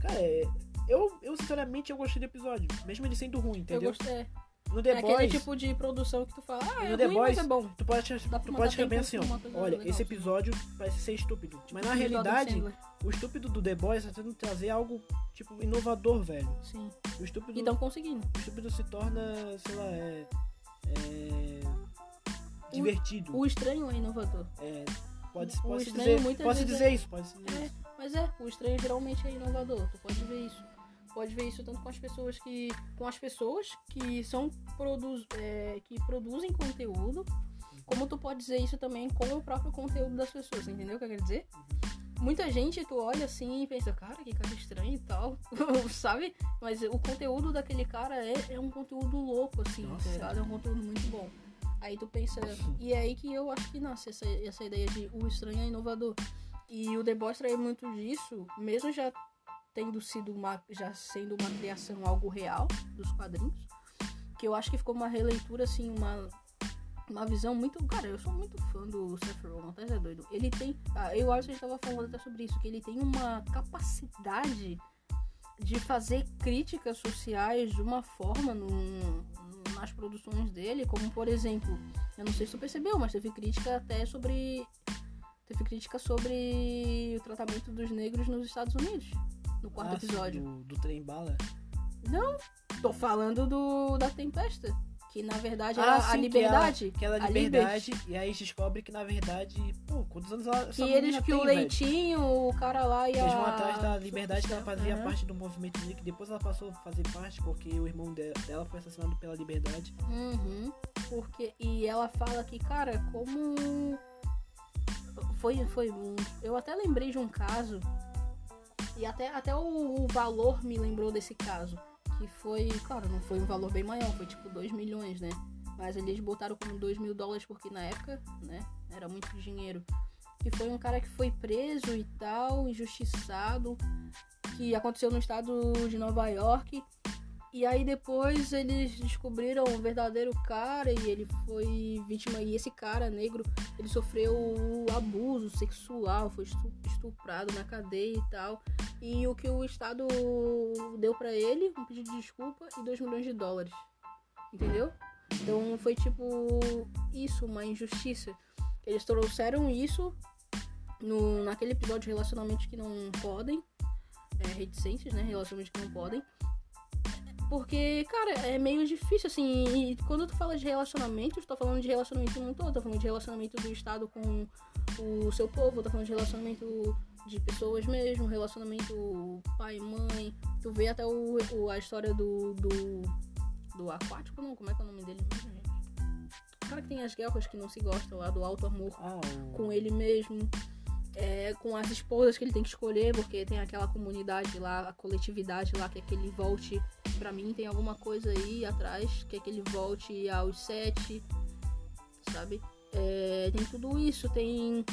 cara, é- eu, eu sinceramente eu gostei do episódio, mesmo ele sendo ruim, Eu entendeu? gostei. No The é aquele Boys, tipo de produção que tu fala, ah, No é The ruim, Boys, mas é bom. tu pode, tu pode ficar bem assim, ó. Olha, legal, esse sim. episódio parece ser estúpido, mas na Tipo do Adam realidade, o estúpido do The Boys tá tentando trazer algo tipo inovador, velho. Sim. O estúpido E tão conseguindo. o estúpido se torna, sei lá, é. é divertido. O estranho é inovador. É, pode, o dizer, vezes dizer é- isso, pode dizer É, isso. mas é, o estranho geralmente é inovador. Tu pode ver isso. Pode ver isso tanto com as pessoas que. com as pessoas que são produz, é, que produzem conteúdo, como tu pode dizer isso também com o próprio conteúdo das pessoas, entendeu o que eu quero dizer? muita gente, tu olha assim e pensa, cara, que cara estranho e tal, sabe? Mas o conteúdo daquele cara é, é um conteúdo louco, assim, tá Nossa. tá ligado? É um conteúdo muito bom. Aí tu pensa. E é aí que eu acho que nasce essa, essa ideia de o estranho é inovador. E o The Boys traz muito disso, mesmo já tendo sido uma. já sendo uma criação algo real dos quadrinhos. Que eu acho que ficou uma releitura, assim, uma. Uma visão muito. Cara, eu sou muito fã do Seth Rogen, tá? É doido. Ele tem. Ah, eu acho que a gente tava falando até sobre isso, que ele tem uma capacidade de fazer críticas sociais de uma forma no, nas produções dele, como por exemplo, eu não sei se tu percebeu, mas teve crítica até sobre. Teve crítica sobre o tratamento dos negros nos Estados Unidos. No quarto Ah, episódio. Do, do trem bala. Não, tô falando do da Tempesta. Que na verdade Ah, era a sim, que liberdade. Aquela a liberdade, e aí descobre que na verdade, pô, quantos anos ela Que eles, que o tem, velho? leitinho, o cara lá e a. Eles vão atrás da liberdade que ela fazia Aham. parte do movimento negro, depois ela passou a fazer parte porque o irmão de- dela foi assassinado pela liberdade. Uhum, porque e ela fala que, cara, como foi foi eu até lembrei de um caso e até até o, o valor me lembrou desse caso, que foi, claro, não foi um valor bem maior, foi tipo 2 milhões, né? Mas eles botaram como 2 mil dólares porque na época, né, era muito dinheiro. Que foi um cara que foi preso e tal, injustiçado, que aconteceu no estado de Nova York. E aí depois eles descobriram o verdadeiro cara e ele foi vítima. E esse cara negro, ele sofreu abuso sexual, foi estu- estuprado na cadeia e tal. E o que o Estado deu pra ele, um pedido de desculpa e 2 milhões de dólares. Entendeu? Então foi tipo isso, uma injustiça. Eles trouxeram isso no, naquele episódio de relacionamentos que não podem. É, né? Relacionamentos que não podem. Porque, cara, é meio difícil, assim. E quando tu fala de relacionamento, tu tá falando de relacionamento no todo. Tá falando de relacionamento do Estado com o seu povo, tá falando de relacionamento de pessoas mesmo, relacionamento pai mãe. Tu vê até o, o- a história do, do. do aquático, não? Como é que é o nome dele mesmo, gente? O cara que tem as guerras que não se gostam lá, do alto amor Ah, com ele mesmo, é, com as esposas que ele tem que escolher, porque tem aquela comunidade lá, a coletividade lá, que é que ele volte. Pra mim tem alguma coisa aí atrás, que é que ele volte aos sete, sabe? É, tem tudo isso, tem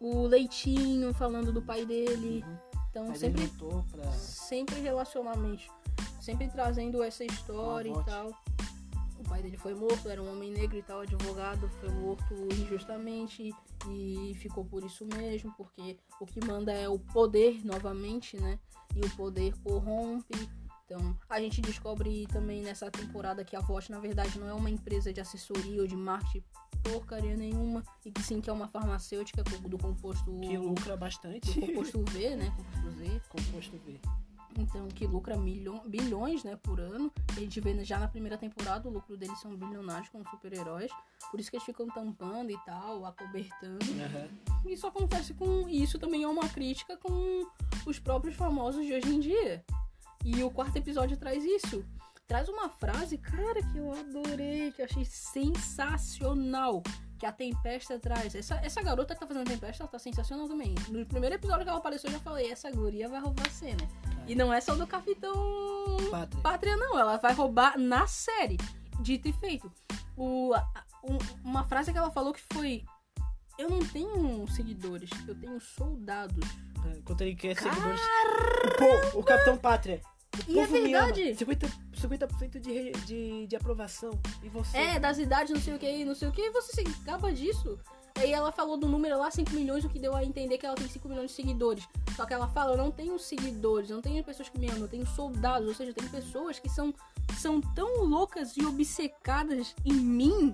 o Leitinho falando do pai dele. Uhum. Então sempre, pra... sempre relacionamentos, sempre trazendo essa história e tal. O pai dele foi morto, era um homem negro e tal, advogado, foi morto injustamente e ficou por isso mesmo, porque o que manda é o poder novamente, né? E o poder corrompe. Então, a gente descobre também nessa temporada que a Vox, na verdade, não é uma empresa de assessoria ou de marketing porcaria nenhuma, e que sim que é uma farmacêutica do composto que lucra bastante. do composto V, né? Composto Z. Composto V. Então, que lucra milho- bilhões, né, por ano. A gente vê já na primeira temporada o lucro deles são bilionários como super-heróis. Por isso que eles ficam tampando e tal, acobertando. Aham. Isso acontece com. Isso também é uma crítica com os próprios famosos de hoje em dia. E o quarto episódio traz isso. Traz uma frase, cara, que eu adorei, que eu achei sensacional. Que a Tempesta traz. Essa, essa garota que tá fazendo a Tempesta, ela tá sensacional também. No primeiro episódio que ela apareceu, eu já falei: essa guria vai roubar a cena. E não é só do Capitão Pátria. Pátria, não. Ela vai roubar na série. Dito e feito. O, um- uma frase que ela falou que foi: Eu não tenho seguidores, eu tenho soldados. É, Enquanto ele quer seguidores. O, po- o Capitão Pátria. O E é povo me ama. verdade. 50%, 50 de, re- de, de aprovação. E você? É, das idades, não sei o que, não sei o que, e você se acaba disso. Aí ela falou do número lá, 5 milhões, o que deu a entender que ela tem 5 milhões de seguidores. Só que ela fala, eu não tenho seguidores, eu não tenho pessoas que me amam, eu tenho soldados, ou seja, tem pessoas que são, são tão loucas e obcecadas em mim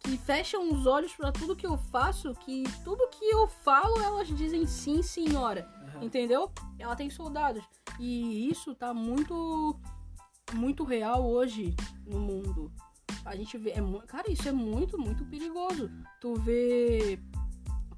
que fecham os olhos pra tudo que eu faço, que tudo que eu falo elas dizem sim, senhora. Entendeu? Ela tem soldados. E isso tá muito muito real hoje no mundo. A gente vê, é, cara, isso é muito, muito perigoso. Tu vê,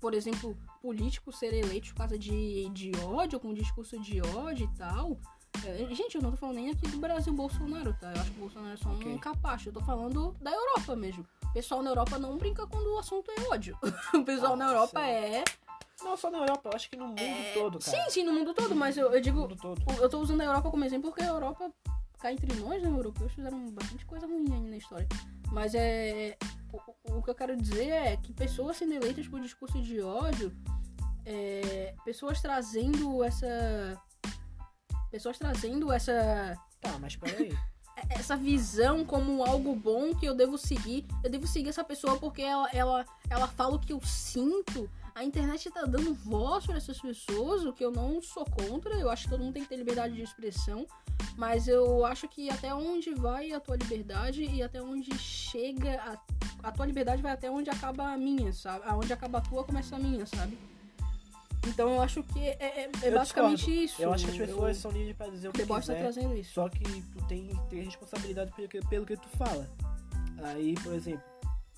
por exemplo, políticos serem eleitos por causa de, de ódio, com discurso de ódio e tal. É, gente, eu não tô falando nem aqui do Brasil Bolsonaro, tá? Eu acho que o Bolsonaro é só Ok. um capacho. Eu tô falando da Europa mesmo. O pessoal na Europa não brinca quando o assunto é ódio. O pessoal Ah, na Europa sim. é Não só na Europa, eu acho que no mundo é... todo, cara. Sim, sim, no mundo todo, mas eu, eu digo. No mundo todo. Eu tô usando a Europa como exemplo porque a Europa, cá entre nós, né, europeus, fizeram bastante coisa ruim aí na história. Mas é. O, o que eu quero dizer é que pessoas sendo eleitas por discurso de ódio, é, pessoas trazendo essa. Pessoas trazendo essa. Tá, mas peraí. essa visão como algo bom que eu devo seguir. Eu devo seguir essa pessoa porque ela, ela, ela fala o que eu sinto. A internet tá dando voz para essas pessoas, o que eu não sou contra. Eu acho que todo mundo tem que ter liberdade de expressão. Mas eu acho que até onde vai a tua liberdade e até onde chega a, a tua liberdade vai até onde acaba a minha, sabe? Aonde acaba a tua, começa a minha, sabe? Então eu acho que é, é, é basicamente discordo. isso. Eu acho que as pessoas eu, são livres para dizer o que tá quiser. Tá trazendo isso. Só que tu tem que ter responsabilidade pelo que, pelo que tu fala. Aí, por exemplo,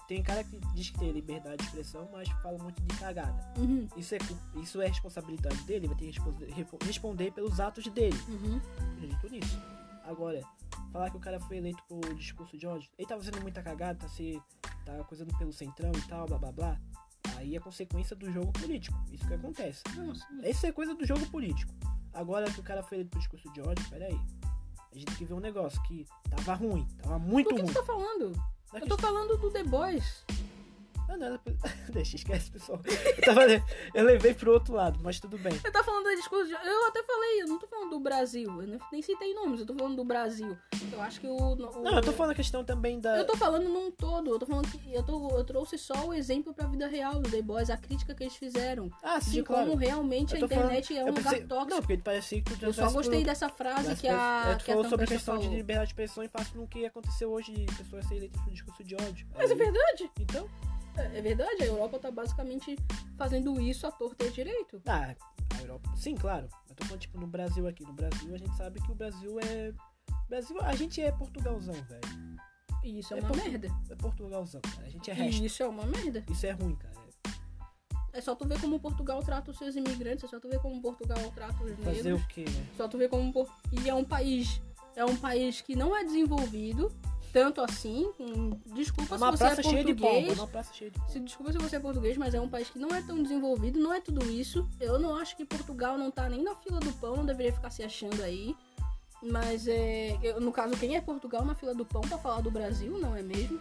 tem cara que diz que tem liberdade de expressão, mas fala muito de cagada. Uhum. Isso, é, isso é responsabilidade dele, vai ter que responder, pelos atos dele. Uhum. Acredito nisso. Agora, falar que o cara foi eleito por discurso de ódio, ele tá fazendo muita cagada, tá se. tá coisando pelo centrão e tal, blá blá blá. Aí é consequência do jogo político. Isso que acontece. Nossa. Isso é coisa do jogo político. Agora que o cara foi eleito por discurso de ódio, peraí. A gente tem que ver um negócio que tava ruim, tava muito ruim. Do que você tá falando? Eu tô falando do The Boys. Ah, não, deixa, esquece, pessoal. Eu, tava, eu levei pro outro lado, mas tudo bem. Eu tô falando da discurso de... Eu até falei, eu não tô falando do Brasil. Eu nem citei nomes, eu tô falando do Brasil. Eu acho que o. o não, eu tô falando a questão também da. Eu tô falando num todo. Eu tô falando que. Eu, tô, eu trouxe só o exemplo pra vida real do The Boys, a crítica que eles fizeram. Ah, sim. De claro. como realmente a internet falando... é um pensei... lugar tóxico. Não, porque parecia que tu Eu só gostei por... dessa frase que a. É, tu que falou a sobre a questão falou. de liberdade de expressão e faz no que aconteceu hoje de pessoas serem eleitas por discurso de ódio. Mas Aí... é verdade. Então. É, é verdade, a Europa tá basicamente fazendo isso à torta e direito. Ah, a Europa. Sim, claro. Eu tô falando, tipo, no Brasil aqui. No Brasil, a gente sabe que o Brasil é. Brasil, a gente é Portugalzão, velho. E isso é, é uma Portu... merda. É Portugalzão, cara. A gente é resto. E isso é uma merda. Isso é ruim, cara. É só tu ver como Portugal trata os seus imigrantes, é só tu ver como Portugal trata os negros. Fazer o quê, né? Só tu ver como. E é um país. É um país que não é desenvolvido, tanto assim. Desculpa é uma se você é português. De cheia de. Se, desculpa se você é português, mas é um país que não é tão desenvolvido, não é tudo isso. Eu não acho que Portugal não tá nem na fila do pão, não deveria ficar se achando aí. Mas é. Eu, no caso, quem é Portugal na fila do pão pra falar do Brasil, não é mesmo?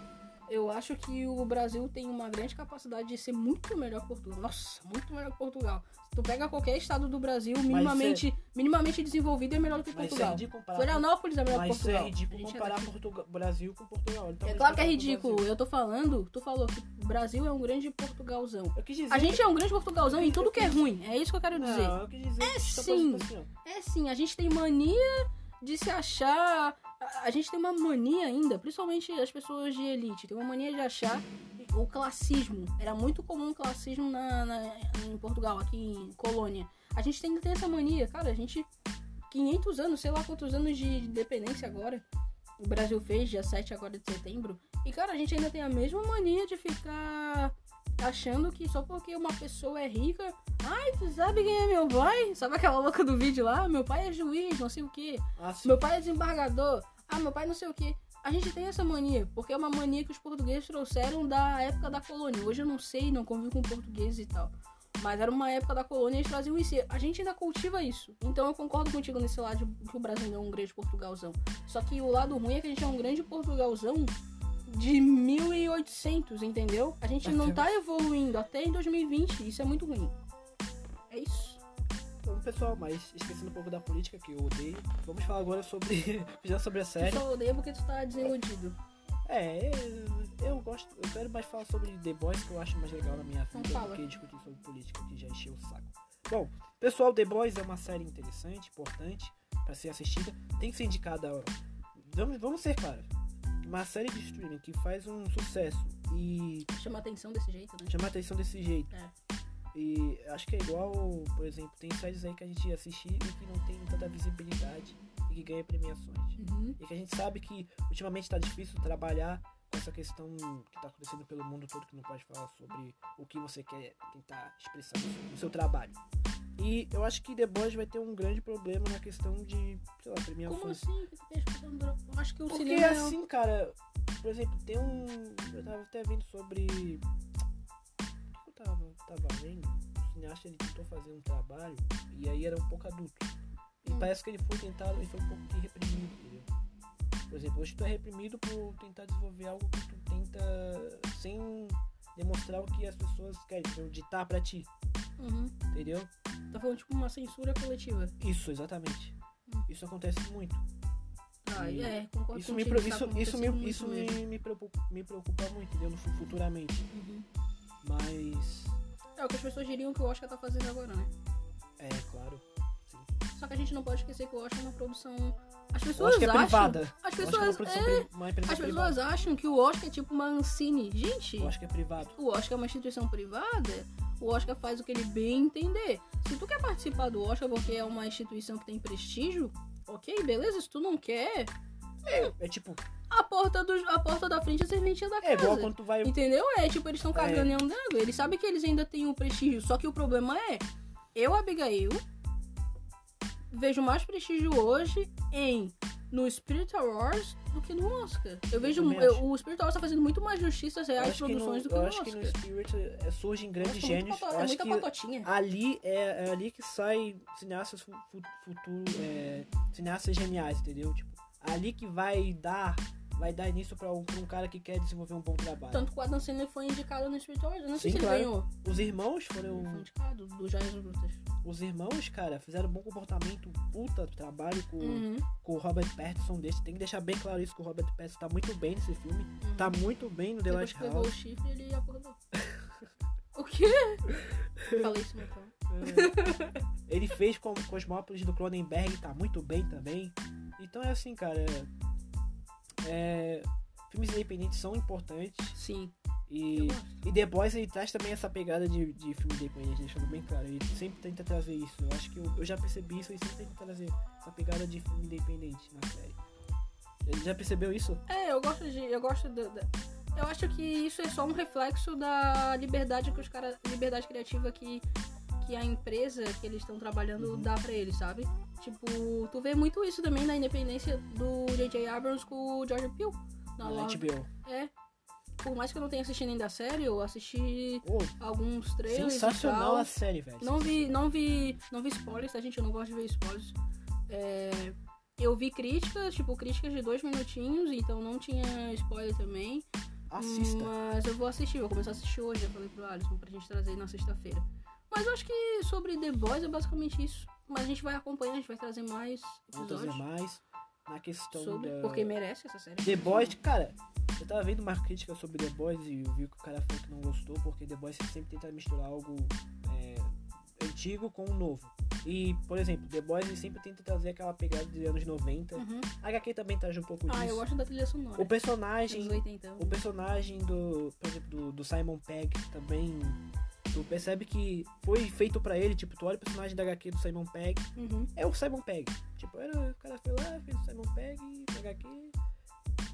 Eu acho que o Brasil tem uma grande capacidade de ser muito melhor que Portugal. Nossa, muito melhor que Portugal. Se tu pega qualquer estado do Brasil, minimamente, é... minimamente desenvolvido, é melhor do que Portugal. É Florianópolis é melhor que Mas Portugal. é ridículo comparar é Portugal, Brasil com Portugal. Então, é claro que é ridículo. Eu tô falando, tu falou que o Brasil é um grande Portugalzão. Dizer... A gente é um grande Portugalzão em tudo que é ruim. É isso que eu quero dizer. Não, eu quis dizer é sim. É sim. A gente tem mania de se achar a gente tem uma mania ainda, principalmente as pessoas de elite, tem uma mania de achar o classismo. Era muito comum o classismo na, na, em Portugal, aqui em Colônia. A gente tem essa mania, cara, a gente. 500 anos, sei lá quantos anos de independência agora. O Brasil fez, dia 7 agora de setembro. E, cara, a gente ainda tem a mesma mania de ficar achando que só porque uma pessoa é rica. Ai, tu sabe quem é meu pai? Sabe aquela louca do vídeo lá? Meu pai é juiz, não sei o que. Ah, meu pai é desembargador. Ah, meu pai não sei o que. A gente tem essa mania, porque é uma mania que os portugueses trouxeram da época da colônia. Hoje eu não sei, não convivo com portugueses e tal. Mas era uma época da colônia e eles traziam isso. A gente ainda cultiva isso. Então eu concordo contigo nesse lado de que o Brasil não é um grande Portugalzão. Só que o lado ruim é que a gente é um grande Portugalzão de 1800, entendeu? A gente não tá evoluindo até em 2020. Isso é muito ruim. É isso. Pessoal, mas esquecendo um pouco da política que eu odeio, vamos falar agora sobre. já sobre a série. Tu só odeia porque tu tá desiludido. É, eu, eu, gosto. Eu quero mais falar sobre The Boys, que eu acho mais legal na minha vida do que discutir sobre política, que já encheu o saco. Bom, pessoal, The Boys é uma série interessante, importante para ser assistida. Tem que ser indicada. Vamos, vamos ser claros. Uma série de streaming que faz um sucesso e. Chama atenção desse jeito, né? Chama atenção desse jeito. É e acho que é igual, por exemplo, tem séries aí que a gente assiste e que não tem tanta visibilidade e que ganha premiações. Uhum. E que a gente sabe que ultimamente está difícil trabalhar com essa questão que está acontecendo pelo mundo todo, que não pode falar sobre o que você quer tentar expressar no seu trabalho. E eu acho que The Boys vai ter um grande problema na questão de, sei lá, premiações. Como assim? Eu acho que o Porque cinema... é assim, cara, por exemplo, tem um... Eu tava até vendo sobre tava, tava vendo, cineasta ele tentou fazer um trabalho e aí era um pouco adulto. E Hum. parece que ele foi tentado e foi um pouco reprimido, entendeu? Por exemplo, hoje tu é reprimido por tentar desenvolver algo que tu tenta sem demonstrar o que as pessoas querem, entendeu? ditar pra ti, Uhum. entendeu? Tá falando tipo uma censura coletiva. Isso, exatamente. Hum. Isso acontece muito. Ah, E é, concordo Isso me, pre- tá isso, isso me, isso me, me, preocupa, me preocupa muito, entendeu? Futuramente. Uhum. Mas. É o que as pessoas diriam que o Oscar tá fazendo agora, né? É, claro. Só que a gente não pode esquecer que o Oscar é uma produção. As pessoas é acham. privada. As é pessoas. é, empresa as pessoas acham que o Oscar é tipo uma Ancine. Gente, acho que é privado. o Oscar é uma instituição privada. O Oscar faz o que ele bem entender. Se tu quer participar do Oscar porque é uma instituição que tem prestígio, ok, beleza. Se tu não quer, É tipo, a porta, do, a porta da frente é a serventia da casa. é igual quando tu vai. Entendeu? É tipo, eles estão cagando e andando. Eles sabem que eles ainda têm o prestígio. Só que o problema é, eu, Abigail, vejo mais prestígio hoje em no Spirit Awards do que no Oscar. Eu vejo eu- o Spirit Awards tá fazendo muito mais justiça às Eu reais acho que no, produções do que eu no acho Oscar. que no Spirit é, surgem grandes Nossa, gênios. pato- é acho muita que patotinha. ali é, é ali que sai cineastas fu- fu- futuro, é, cineastas geniais, entendeu? Tipo, ali que vai dar, vai dar início pra um, um cara que quer desenvolver um bom trabalho. Tanto que o Adam Sandler foi indicado no Awards. Eu não sei Sim, se claro. ele ganhou. Os irmãos foram, Ele foi indicado do Jaias Brutas. os irmãos, cara, fizeram um bom comportamento, puta trabalho com, Uhum. com o Robert Pattinson desse. Tem que deixar bem claro isso que o Robert Pattinson tá muito bem nesse filme, uhum. tá muito bem no The Depois que pegou o chifre, ele acordou. o quê? Falei isso, meu pai. É. Ele fez com Cosmópolis do Cronenberg, tá muito bem também. Então é assim, cara. É, filmes independentes são importantes Sim, e, e The Boys ele traz também essa pegada de, de filme independente, deixando bem claro. Ele sempre tenta trazer isso. Eu acho que eu, eu já percebi isso e sempre tenta trazer essa pegada de filme independente na série. Ele já percebeu isso? É, eu gosto de. Eu gosto da. da- eu acho que isso é só um reflexo da liberdade que os caras. Liberdade criativa que, que a empresa que eles estão trabalhando Uhum. dá pra eles, sabe? Tipo, tu vê muito isso também na independência do J.J. Abrams com o George Peele. Na. HBO. É. Por mais que eu não tenha assistido ainda a série, eu assisti Oh, alguns trailers sensacional a série, velho. Não vi, não vi, não vi spoilers, tá, gente? Eu não gosto de ver spoilers. É, eu vi críticas, tipo, críticas de dois minutinhos, então não tinha spoiler também. Assista. Mas eu vou assistir, vou começar a assistir hoje, eu falei pro Alisson, pra gente trazer na sexta-feira. Mas eu acho que sobre The Boys é basicamente isso. Mas a gente vai acompanhar, a gente vai trazer mais Vamos trazer mais na questão sobre, da... porque merece essa série. The Boys, cara, eu tava vendo uma crítica sobre The Boys e eu vi que o cara falou que não gostou, porque The Boys sempre tenta misturar algo é, antigo com o novo. E, por exemplo, The Boys sempre tenta trazer aquela pegada dos anos 90. Uhum. A HQ também traz um pouco disso. Ah, eu gosto da trilha sonora. O personagem, Anos 80. o personagem do, por exemplo, do, do Simon Pegg também, tu percebe que foi feito pra ele, tipo, tu olha o personagem da HQ do Simon Pegg, Uhum. é o Simon Pegg. Tipo, era, o cara foi lá, fez o Simon Pegg, HQ.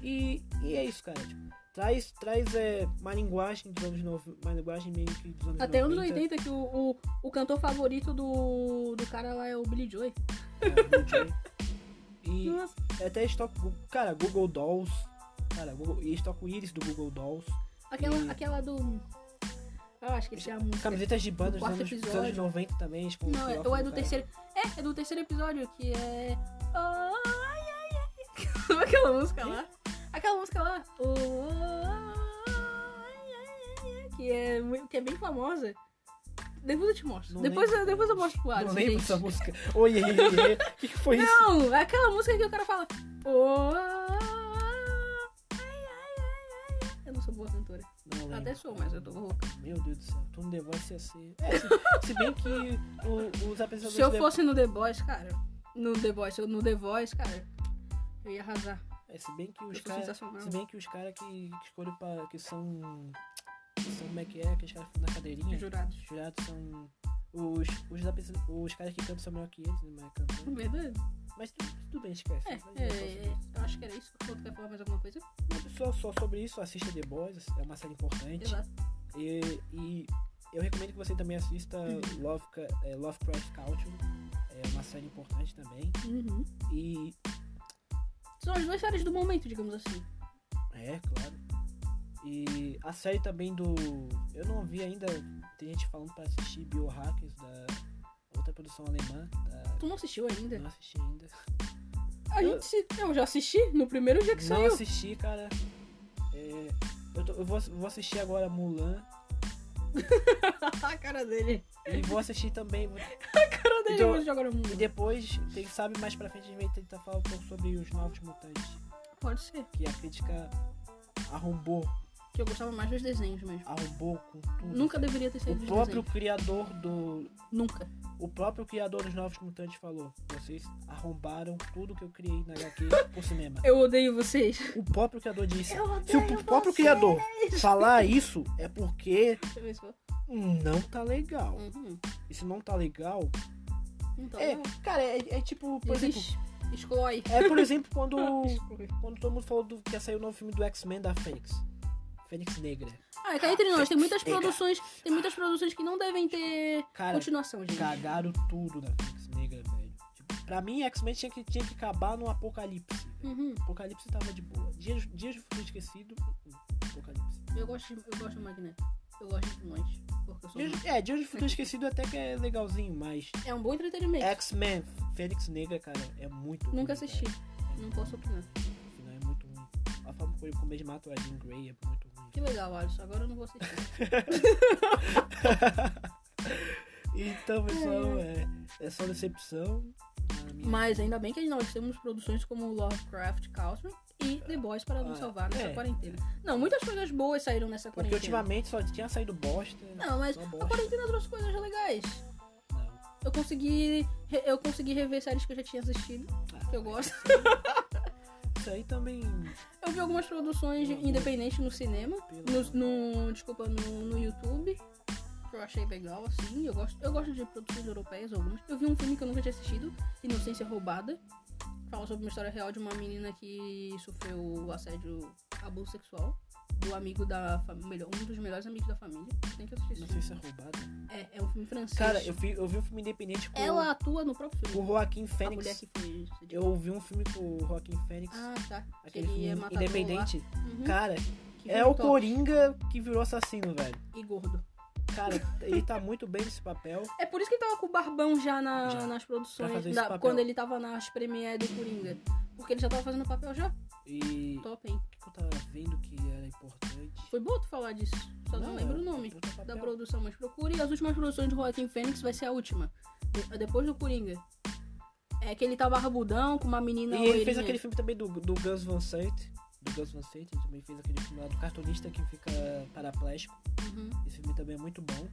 E, e é isso, cara. Tipo, traz traz é, uma linguagem dos anos 90, uma linguagem meio que dos anos Até 90. anos 80 que o, o, o cantor favorito do, do cara lá é o Billy Joy. é, do Jay. E Nossa. até estoque, cara, Google Dolls. Cara, Google, e estoque o íris do Google Dolls. Aquela, E- aquela do. Eu acho que é a música. Camisetas de bandas dos quarto anos, dos episódio. anos 90 também. Tipo, Não, é, ou é do terceiro. É, é do terceiro episódio, que é. Oh, ai, ai, ai. Aquela música lá. Aquela música lá. Oh, ai, ai, ai, que, é, que é bem famosa. Depois eu te mostro. Não Depois, lembro, eu, depois eu mostro pro Não Alisson. lembro gente. dessa música. Oi. O que, que foi isso? Não, é aquela música que o cara fala. Oh, Não. Até sou, mas eu tô rouca. Meu Deus do céu, tu no The Voice ia ser. É, se, se bem que o- os apresentadores. Se eu The- fosse no The Boys, cara. No The Boys, no The Voice, cara. Eu ia arrasar. É, se bem que os Eu caras. Se bem que os caras que, que escolhem pra. que são. que são como é que é, aqueles caras na cadeirinha. Jurados. Os jurados são. Os, os, apresen- os caras que cantam são melhor que eles, né? Mas cantando. Verdade. Mas tudo, tudo bem, esquece. É, posso é, eu acho que era isso. Tu quer falar mais alguma coisa? Só, só sobre isso, assista The Boys, é uma série importante. Exato. E, e eu recomendo que você também assista Uhum. Love, é, Lovecraft Country, é uma série importante também. Uhum. E São as duas séries do momento, digamos assim. é, claro. E a série também do. Eu não vi ainda. Tem gente falando pra assistir Biohackers da outra produção alemã. Da... Tu não assistiu ainda? Não assisti ainda. A Eu- gente. Eu já assisti no primeiro dia que Não saiu. assisti, cara. É, eu, tô- eu vou, vou assistir agora Mulan. a cara dele. E vou assistir também. A cara dele Então- E depois, quem sabe mais pra frente a gente vai tentar falar um pouco sobre os novos mutantes. Pode ser. Que a crítica arrombou. Que eu gostava mais dos desenhos mesmo. Arrombou com tudo. Nunca deveria ter O saído dos próprio desenhos. criador do. Nunca. O próprio criador dos Novos Mutantes falou: vocês arrombaram tudo que eu criei na HQ por cinema. Eu odeio vocês. O próprio criador disse: Eu se o odeio próprio vocês. criador falar isso, é porque Deixa eu ver se for. não tá legal. Uhum. E se não tá legal. Então, É, cara, é, é tipo, por exemplo. Existe. Exclui. É, por exemplo, quando, quando todo mundo falou do, que ia sair o novo filme do X-Men da Fênix. Fênix Negra. Ah, cá entre nós, tem muitas produções. Tem muitas produções que não devem ter Cara, continuação, gente. cagaram tudo da Fênix Negra, velho. Tipo, pra mim, X-Men tinha que, tinha que acabar no Apocalipse. Uhum. Apocalipse tava de boa. Dias, Dias do Futuro Esquecido, uh, uh, Apocalipse. Eu gosto, de, eu gosto do Magneto. Eu gosto de. Porque eu sou Dias, é, Dias do Futuro Esquecido até que é legalzinho, mas É um bom entretenimento. X-Men, Fênix Negra, cara, é muito ruim, Nunca cara. assisti. É Não posso opinar. A forma como ele- como eles matam a Jean Grey é muito ruim. Que legal, Alisson. Agora eu não vou assistir. Então, pessoal, é, é só decepção. Mas ainda bem que nós temos produções como Lovecraft Country e The Boys para nos Ah, salvar nessa é. quarentena. Não, muitas coisas boas saíram nessa Porque quarentena. ultimamente só tinha saído bosta. Não, mas só a bosta. quarentena trouxe coisas legais. Não. Eu consegui, eu consegui rever séries que eu já tinha assistido, Ah, que eu gosto. Isso aí também. Eu vi algumas produções independentes no cinema, no, no- desculpa, no, no YouTube, que eu achei legal, assim. Eu gosto, eu gosto de produções europeias, algumas. Eu vi um filme que eu nunca tinha assistido, Inocência Roubada. Fala sobre uma história real de uma menina que sofreu assédio, abuso sexual do amigo da família, um dos melhores amigos da família. Tem que assistir Não sei filme. se é roubada. É, é um filme francês. Cara, eu vi, eu vi um filme independente com, Ela atua no próprio com o filme. Joaquim A mulher Fênix. que. Eu vi um filme com o Joaquim Fênix. Ah, tá. aquele ele é filme matador independente. Uhum. Cara, é filme o top. Coringa que virou assassino, velho. E gordo. Cara, ele tá muito bem nesse papel. É por isso que ele tava com o barbão já, na- Já. nas produções, da- quando ele tava nas premiere do Coringa. Porque ele já tava fazendo papel já. E Top, hein? eu tava vendo que era importante? Foi bom tu falar disso. Só não, lembro é o nome da produção, mas procure as últimas produções do Joaquim Fênix, vai ser a última. De- depois do Coringa. É que ele tá barbudão com uma menina E ele fez loirinha. aquele filme também do, do Gus Van Sant. Do Gus Van Sant, ele também fez aquele filme lá do cartunista que fica paraplégico. Uhum. Esse filme também é muito bom.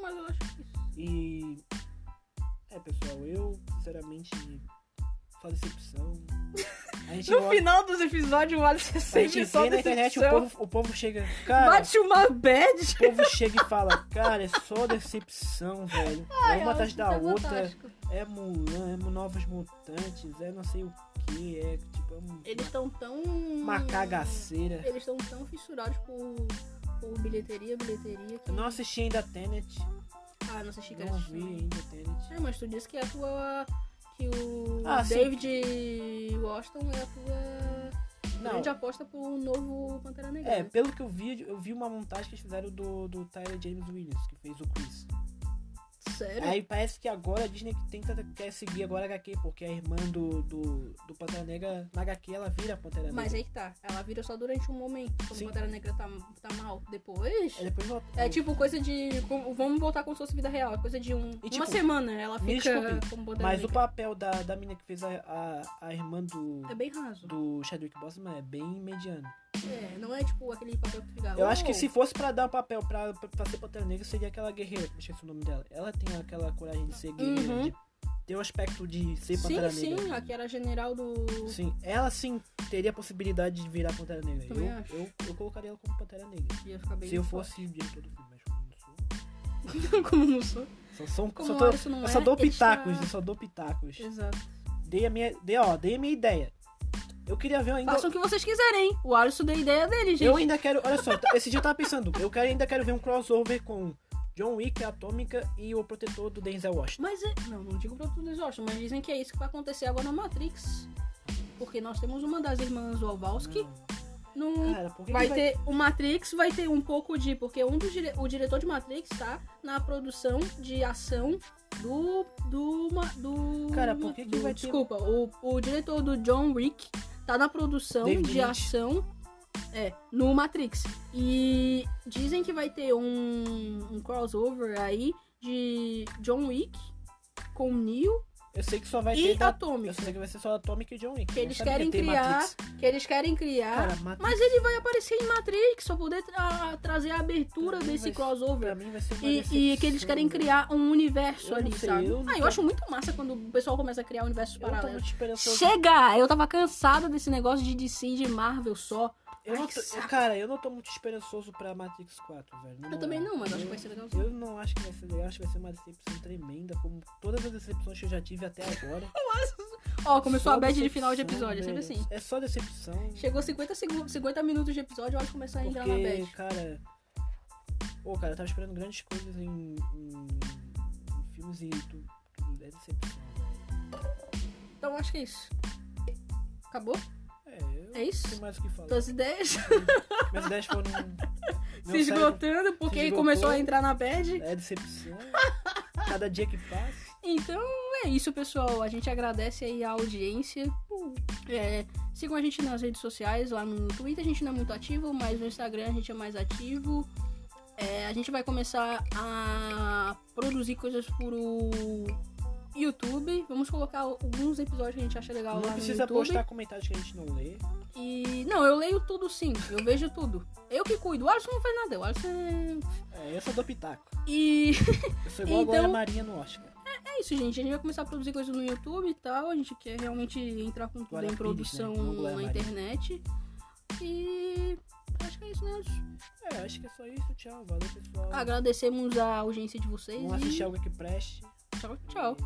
Mas eu acho que isso. E. É, pessoal, eu, sinceramente, só decepção. A gente, No final dos episódios, o Alisson é a sempre gente só vê na internet, o decepção. povo, o povo chega. Cara, Bate uma bad. o povo chega e fala, cara, é só decepção, velho. É uma atrás da outra. É Mulan, é Novos Mutantes, é não sei o que, é tipo, é um- Eles estão tão. uma cagaceira. Eles estão tão fissurados por, por bilheteria, bilheteria. Que... Eu não assisti ainda Tenet, Ah, não assisti não vi ainda Tenet. É, mas tu disse que a tua. Que o Ah, sim. David Washington é a tua Não, grande aposta pro novo Pantera Negra. é, né? pelo que eu vi, eu vi uma montagem que eles fizeram do, do Tyler James Williams, que fez o Chris. Sério? Aí parece que agora a Disney tenta, quer seguir agora a HQ, porque a irmã do, do, do Pantera Negra, na HQ ela vira a Pantera Negra. Mas aí que tá. Ela vira só durante um momento. Quando Sim. o Pantera Negra tá, tá mal. Depois. Aí depois volta. É tipo coisa de. como- Vamos voltar como se fosse vida real. é Coisa de um, E, uma tipo, semana ela fica como Pantera Mas o papel da, da menina que fez a, a, a irmã do, É bem raso. do Chadwick Boseman é bem mediano. É, não é tipo aquele papel que fica. Eu acho que "Oh". se fosse pra dar um papel pra, pra, pra ser Pantera Negra, seria aquela guerreira, que eu esqueci o nome dela. Ela tem aquela coragem de ser guerreira, Uhum. de ter o aspecto de ser Sim, Pantera sim, Negra. aqui era general do. Sim, ela sim teria a possibilidade de virar Pantera Negra. Eu, acho. eu, eu colocaria ela como Pantera Negra. Ia ficar bem Se eu fosse o diretor do filme, mas como eu não sou. como não sou. Só, só, Como só tô- eu só é, dou ele pitacos, eu só dou pitacos. Exato. Dei a minha, dei, ó, dei a minha ideia. Eu queria ver ainda. Façam o que vocês quiserem, hein? O Alisson deu ideia dele, gente. Eu ainda quero, olha só, esse dia eu tava pensando, eu quero, ainda quero ver um crossover com John Wick, a Atômica e o protetor do Denzel Washington. Mas é. Não, não digo pra tudo isso, mas dizem que é isso que vai acontecer agora na Matrix. Porque nós temos uma das irmãs no Cara, por que vai, que vai ter o Matrix vai ter um pouco de porque um dos dire- o diretor de Matrix tá na produção de ação do do do Cara, por que que do- vai ter- desculpa o, o diretor do John Wick tá na produção David de Lynch. ação é no Matrix e dizem que vai ter um, um crossover aí de John Wick com Neo Eu sei que só vai e ter. Atomic Eu sei que vai ser só Atomic e John Wick. que eles querem criar Matrix. que eles querem criar Cara, mas ele vai aparecer em Matrix pra poder tra- trazer a abertura Pra desse crossover. pra mim vai ser uma E, e que eles querem criar um universo Eu ali, sei, sabe? eu Ah, eu acho muito massa quando o pessoal começa a criar universos paralelos. Chega! Eu tava cansada desse negócio de DC de Marvel só. Eu Ai, não que tô- cara, eu não tô muito esperançoso pra Matrix 4, velho. Eu também não, mas acho que Eu- vai ser legalzinho. Eu não acho que vai ser legal, acho que vai ser uma decepção tremenda, como todas as decepções que eu já tive até agora. Ó, começou Só a bad de final de episódio, é sempre assim. É só decepção. Chegou 50, segundos, 50 minutos de episódio, hora de começar a entrar na bad. cara. Pô, cara, eu tava esperando grandes coisas em, em- em filmes e tudo, tudo é decepção, velho. Então acho que é isso. Acabou? É, isso? tenho mais o que falar. Tuas ideias Minhas ideias foram. se esgotando porque esgotou. começou a entrar na bad. É decepção. Cada dia que passa. Então é isso, pessoal. A gente agradece aí a audiência. É, sigam a gente nas redes sociais. Lá no Twitter a gente não é muito ativo, mas no Instagram a gente é mais ativo. É, a gente vai começar a produzir coisas pro YouTube. Vamos colocar alguns episódios que a gente acha legal Não lá no precisa YouTube. postar comentários que a gente não lê. E. Não, eu leio tudo sim. Eu vejo tudo. Eu que cuido. O Alisson não faz nada. O Alisson é. É, eu só dou pitaco. E. Eu sou igual a Então- Glória Marinha no Oscar. É isso, gente. A gente vai começar a produzir coisas no YouTube e tal. A gente quer realmente entrar com tudo Glória em Pires, produção né? Não Glória na internet. E acho que é isso, né? É, acho que é só isso. Tchau. Valeu, pessoal. Agradecemos a audiência de vocês. Vamos assistir e algo que preste. tchau, tchau.